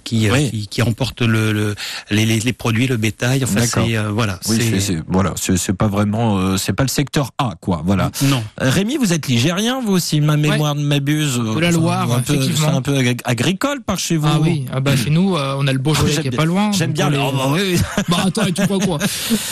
qui, qui, qui emportent le, les, les, produits, le bétail. Enfin c'est voilà. Oui, c'est voilà, c'est pas vraiment, euh, c'est pas le secteur A, quoi. Voilà. Non. Euh, Rémi, vous êtes ligérien, vous aussi, ma mémoire ne m'abuse. De la Loire, un peu, C'est un peu agricole par chez vous. Ah oui, ah bah chez nous, euh, on a le Beaujolais qui est pas loin. J'aime bien. Les... Oh, bah, oui, bah attends, tu crois quoi?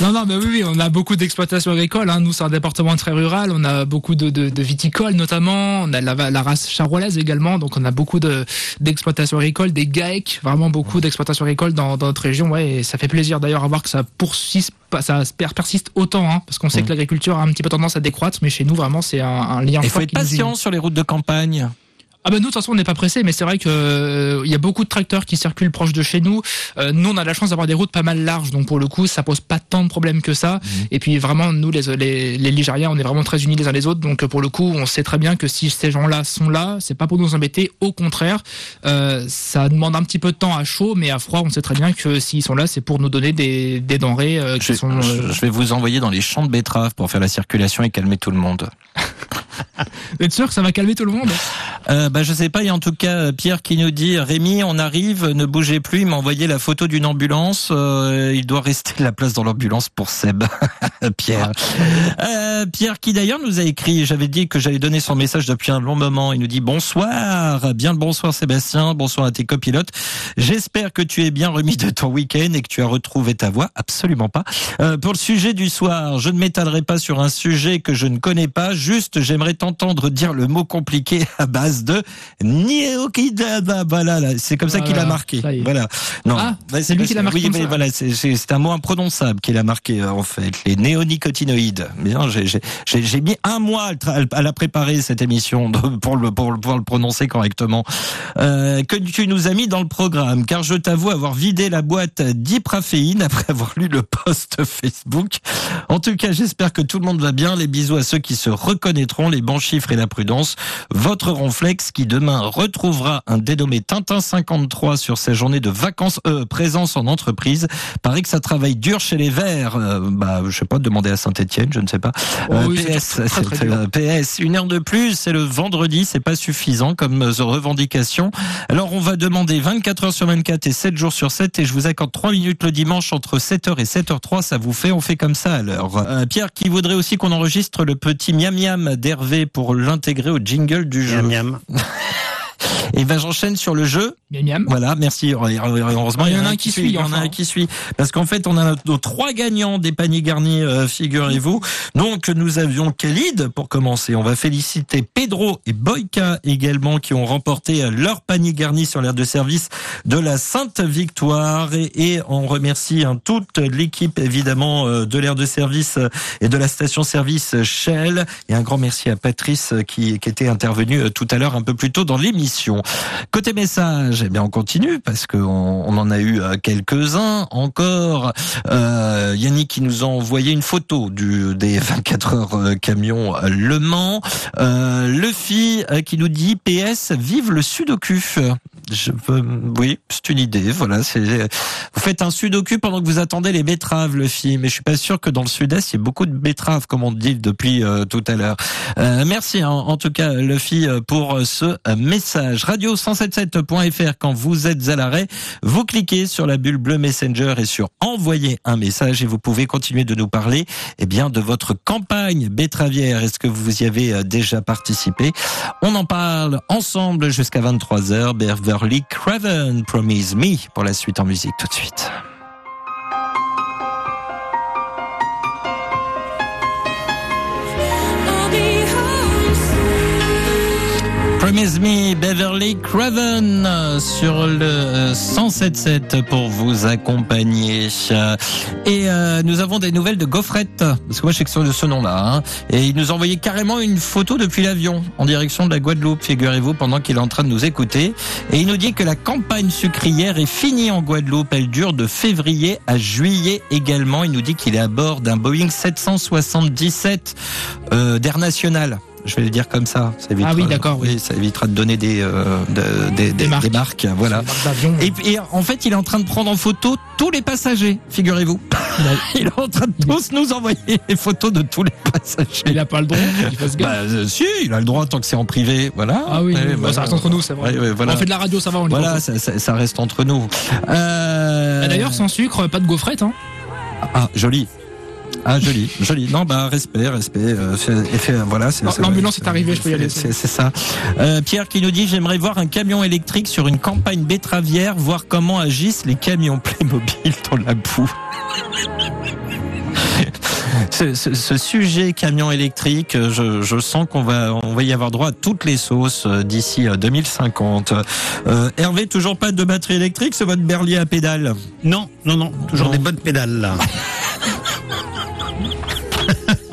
Non, non, mais oui, oui, on a beaucoup d'exploitations agricoles. Hein. Nous, un département très rural. On a beaucoup de, de, de viticoles notamment. On a la, la, race charolaise également. Donc, on a beaucoup de d'exploitations agricoles, des GAEC, vraiment beaucoup d'exploitations agricoles dans, dans notre région. Ouais, et ça fait plaisir d'ailleurs à voir que ça poursuit, ça persiste autant, hein, parce qu'on sait que l'agriculture a un petit peu tendance à décroître, mais chez nous, vraiment, c'est un, un lien Il faut être patient sur les routes de campagne. Ah ben nous de toute façon on n'est pas pressé mais c'est vrai que euh, il y a beaucoup de tracteurs qui circulent proche de chez nous. Euh, nous on a la chance d'avoir des routes pas mal larges donc pour le coup ça pose pas tant de problèmes que ça. Mmh. Et puis vraiment nous les, les, les Ligériens on est vraiment très unis les uns les autres donc pour le coup on sait très bien que si ces gens-là sont là c'est pas pour nous embêter au contraire euh, ça demande un petit peu de temps à chaud mais à froid on sait très bien que s'ils sont là c'est pour nous donner des, des denrées euh, qui je, sont. Je vais vous envoyer dans les champs de betteraves pour faire la circulation et calmer tout le monde. [laughs] Vous êtes sûr que ça va calmer tout le monde euh, bah, Je sais pas, il y a en tout cas Pierre qui nous dit, Rémi, on arrive, ne bougez plus, il m'a envoyé la photo d'une ambulance, euh, il doit rester la place dans l'ambulance pour Seb. [laughs] Pierre. Euh, Pierre qui d'ailleurs nous a écrit, j'avais dit que j'allais donner son message depuis un long moment, il nous dit bonsoir, bien le bonsoir Sébastien, bonsoir à tes copilotes, j'espère que tu es bien remis de ton week-end et que tu as retrouvé ta voix, absolument pas. Euh, pour le sujet du soir, je ne m'étalerai pas sur un sujet que je ne connais pas, juste j'aimerais t'entendre dire le mot compliqué [laughs] à base de. Voilà, c'est comme ça qu'il a marqué. Voilà. Non, ah, c'est lui qui l'a marqué. Oui, mais voilà, c'est un mot imprononçable qu'il a marqué euh, en fait. Les néonicotinoïdes. Bien, j'ai mis un mois à la préparer cette émission pour le pour, pouvoir le prononcer correctement. Euh, que tu nous as mis dans le programme, car je t'avoue avoir vidé la boîte d'ipraféine après avoir lu le post Facebook. En tout cas, j'espère que tout le monde va bien. Les bisous à ceux qui se reconnaîtront, les bons chiffres et la prudence. Votre Ronflex qui demain retrouvera un dénommé Tintin 53 sur sa journée de vacances, euh, présence en entreprise. Paraît que ça travaille dur chez les Verts. Euh, bah, je sais pas, demander à Saint-Etienne, je ne sais pas. Oh euh, PS, PS, une heure de plus, c'est le vendredi, c'est pas suffisant comme euh, revendication. Alors on va demander 24 heures sur 24 et 7 jours sur 7 et je vous accorde 3 minutes le dimanche entre 7h et 7h03, ça vous fait, on fait comme ça alors. Euh, Pierre qui voudrait aussi qu'on enregistre le petit miam miam d'Hervé pour l'intégrer au jingle du jeu. Miam miam. [laughs] Et ben j'enchaîne sur le jeu. Miam, miam. Voilà, merci. Heureusement, il y en a un qui suit. Il y en a un qui suit. Parce qu'en fait, on a nos trois gagnants des paniers garnis, euh, figurez-vous. Donc, nous avions Khalid pour commencer. On va féliciter Pedro et Boyka également qui ont remporté euh, leur panier garni sur l'aire de service de la Sainte Victoire. Et, et on remercie hein, toute l'équipe évidemment euh, de l'aire de service et de la station service Shell. Et un grand merci à Patrice qui, qui était intervenu tout à l'heure un peu plus tôt dans l'émission. Côté message, eh bien on continue parce qu'on on en a eu euh, quelques-uns encore. Euh, Yannick qui nous a envoyé une photo du des 24 heures euh, camion Le Mans. Euh, Luffy qui nous dit PS vive le Sudoku. Oui, c'est une idée. Voilà, vous faites un Sudoku pendant que vous attendez les betteraves, Luffy. Mais je suis pas sûr que dans le Sud-Est il y ait beaucoup de betteraves comme on dit depuis tout à l'heure. merci hein, en tout cas Luffy pour ce message radio177.fr quand vous êtes à l'arrêt. Vous cliquez sur la bulle bleue Messenger et sur envoyer un message et vous pouvez continuer de nous parler eh bien de votre campagne betteravière. Est-ce que vous y avez euh, déjà participé? On en parle ensemble jusqu'à 23h. Beverly Craven, Promise Me pour la suite en musique tout de suite. Promise Me, Beverly Craven sur le 107.7 pour vous accompagner. Et euh, nous avons des nouvelles de Gaufrette, parce que moi je sais que c'est ce nom-là. Hein. Et il nous a envoyé carrément une photo depuis l'avion en direction de la Guadeloupe, figurez-vous, pendant qu'il est en train de nous écouter. Et il nous dit que la campagne sucrière est finie en Guadeloupe. Elle dure de février à juillet également. Il nous dit qu'il est à bord d'un Boeing 777 euh, d'Air National je vais le dire comme ça. ça évitera, ah oui, d'accord. Oui. ça évitera de donner des, euh, des, des, marques. voilà. Et, et, en fait, il est en train de prendre en photo tous les passagers, figurez-vous. [laughs] il est en train de tous nous envoyer les photos de tous les passagers. Il n'a pas le droit. bah, euh, si, il a le droit tant que c'est en privé. Voilà. Ah oui, ça reste entre nous, c'est vrai. voilà. On fait de la radio, ça va. On voilà, ça, ça, ça, reste entre nous. Euh... D'ailleurs, sans sucre, pas de gaufrette. Hein. Ah, joli. Ah joli, joli. Non bah respect, respect. Euh, fait, voilà. L'ambulance est, arrivée, je peux y aller. C'est ça. Euh, Pierre qui nous dit j'aimerais voir un camion électrique sur une campagne betteravière, voir comment agissent les camions Playmobil dans la boue. [laughs] Ce, ce, sujet camion électrique, je, je sens qu'on va, on va y avoir droit à toutes les sauces euh, d'ici 2050. Euh, Hervé, toujours pas de batterie électrique, c'est votre berlier à pédale? Non, non, non, toujours des bonnes pédales là. [laughs]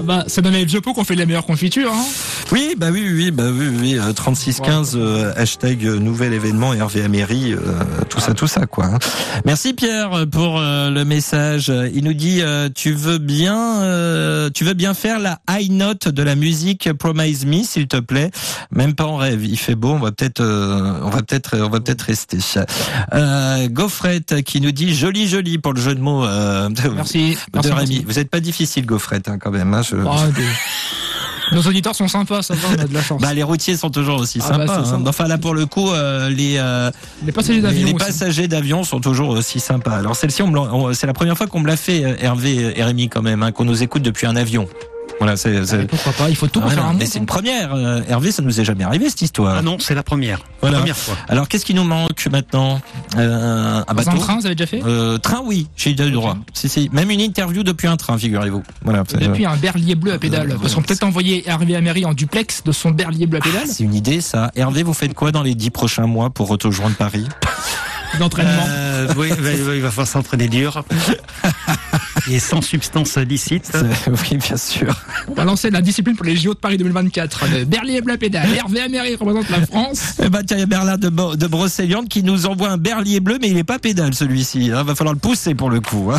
bah, c'est dans les vieux pots qu'on fait les meilleures confitures. Hein oui, bah oui, oui, bah oui, oui, 3615 euh, euh, hashtag euh, nouvel événement Hervé Améry, tout ça, tout ça, quoi. Hein. Merci Pierre pour le message. Il nous dit, tu veux bien, tu veux bien faire la high note de la musique Promise Me, s'il te plaît? Même pas en rêve. Il fait beau, on va peut-être, on va peut-être, on va peut-être rester. Euh, Gaufrette qui nous dit joli, joli pour le jeu de mots. merci. De Rémi. Vous êtes pas difficile, Gaufrette, hein, quand même. Hein, je... Oh, Nos auditeurs sont sympas, ça va, on a de la chance. Bah, les routiers sont toujours aussi Ah bah, sympas. hein. Enfin, là, pour le coup, euh, les, euh, Les passagers d'avion. les passagers d'avion sont toujours aussi sympas. Alors, celle-ci, c'est la première fois qu'on me l'a fait, euh, Hervé et Rémi, quand même, hein, qu'on nous écoute depuis un avion. Voilà, c'est. c'est- Et Pourquoi pas Il faut tout Voilà. refaire un Mais c'est une première. euh, Hervé, ça nous est jamais arrivé cette histoire. Ah non, c'est la première. Voilà. Première fois. Alors, qu'est-ce qui nous manque maintenant euh, Un Dans bateau. un train, vous avez déjà fait Euh, train, oui, j'ai eu le droit. Si, si. Même une interview depuis un train, figurez-vous. Voilà. c'est- Depuis un berlier bleu à pédale. Parce qu'on peut peut-être envoyer Hervé Améry en duplex de son berlier bleu à pédale. C'est une idée, ça. Hervé, vous faites quoi dans les dix prochains mois pour rejoindre Paris? D'entraînement. Euh, oui, il va falloir s'entraîner dur. [laughs] Et sans substance licite. Oui, bien sûr. On va lancer la discipline pour les JO de Paris 2024. Le berlier bleu à pédale. Hervé Améry représente la France. Eh ben, tiens, il y a Bernard de, Bo- de Brocéliande qui nous envoie un berlier bleu, mais il est pas pédale, celui-ci. hein. Va falloir le pousser pour le coup. hein.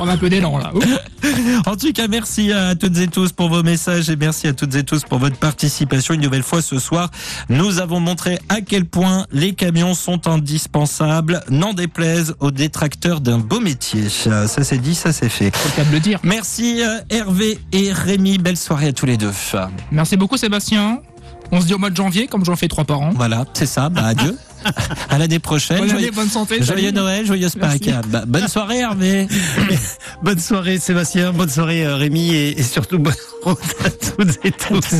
On a un peu d'élan là. Ouh. [laughs] En tout cas, merci à toutes et tous pour vos messages et merci à toutes et tous pour votre participation. Une nouvelle fois ce soir, nous avons montré à quel point les camions sont indispensables, n'en déplaise aux détracteurs d'un beau métier. Ça c'est dit, ça c'est fait. Le cas de le dire. Merci euh, Hervé et Rémi. Belle soirée à tous les deux. Merci beaucoup Sébastien. On se dit au mois de janvier, comme j'en fais trois par an. Voilà, c'est ça. Bah, adieu. [laughs] [laughs] à l'année prochaine. Bonne Joyeux- année, bonne santé. Joyeux. Noël, joyeuse. Pâques. Bah, bonne soirée Hervé. [laughs] Bonne soirée Sébastien, bonne soirée euh, Rémi et, et surtout bonne route à toutes et tous.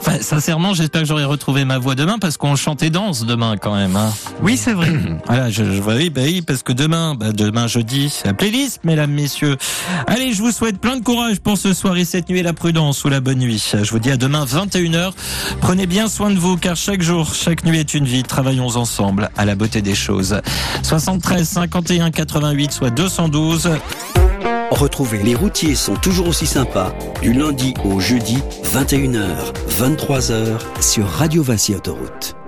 Enfin, sincèrement, j'espère que j'aurai retrouvé ma voix demain parce qu'on chante et danse demain quand même. Hein. Oui, c'est vrai. [clears throat] Voilà, je, je oui, bah oui, parce que demain, bah demain jeudi, c'est la playlist, mesdames, messieurs. Allez, je vous souhaite plein de courage pour ce soir et cette nuit, la prudence ou la bonne nuit. Je vous dis à demain 21h. Prenez bien soin de vous, car chaque jour, chaque nuit est une vie. Travaillons ensemble à la beauté des choses. 73 51 88 soit 212. Retrouvez Les routiers sont toujours aussi sympas du lundi au jeudi 21h, 23h sur Radio Vinci Autoroute.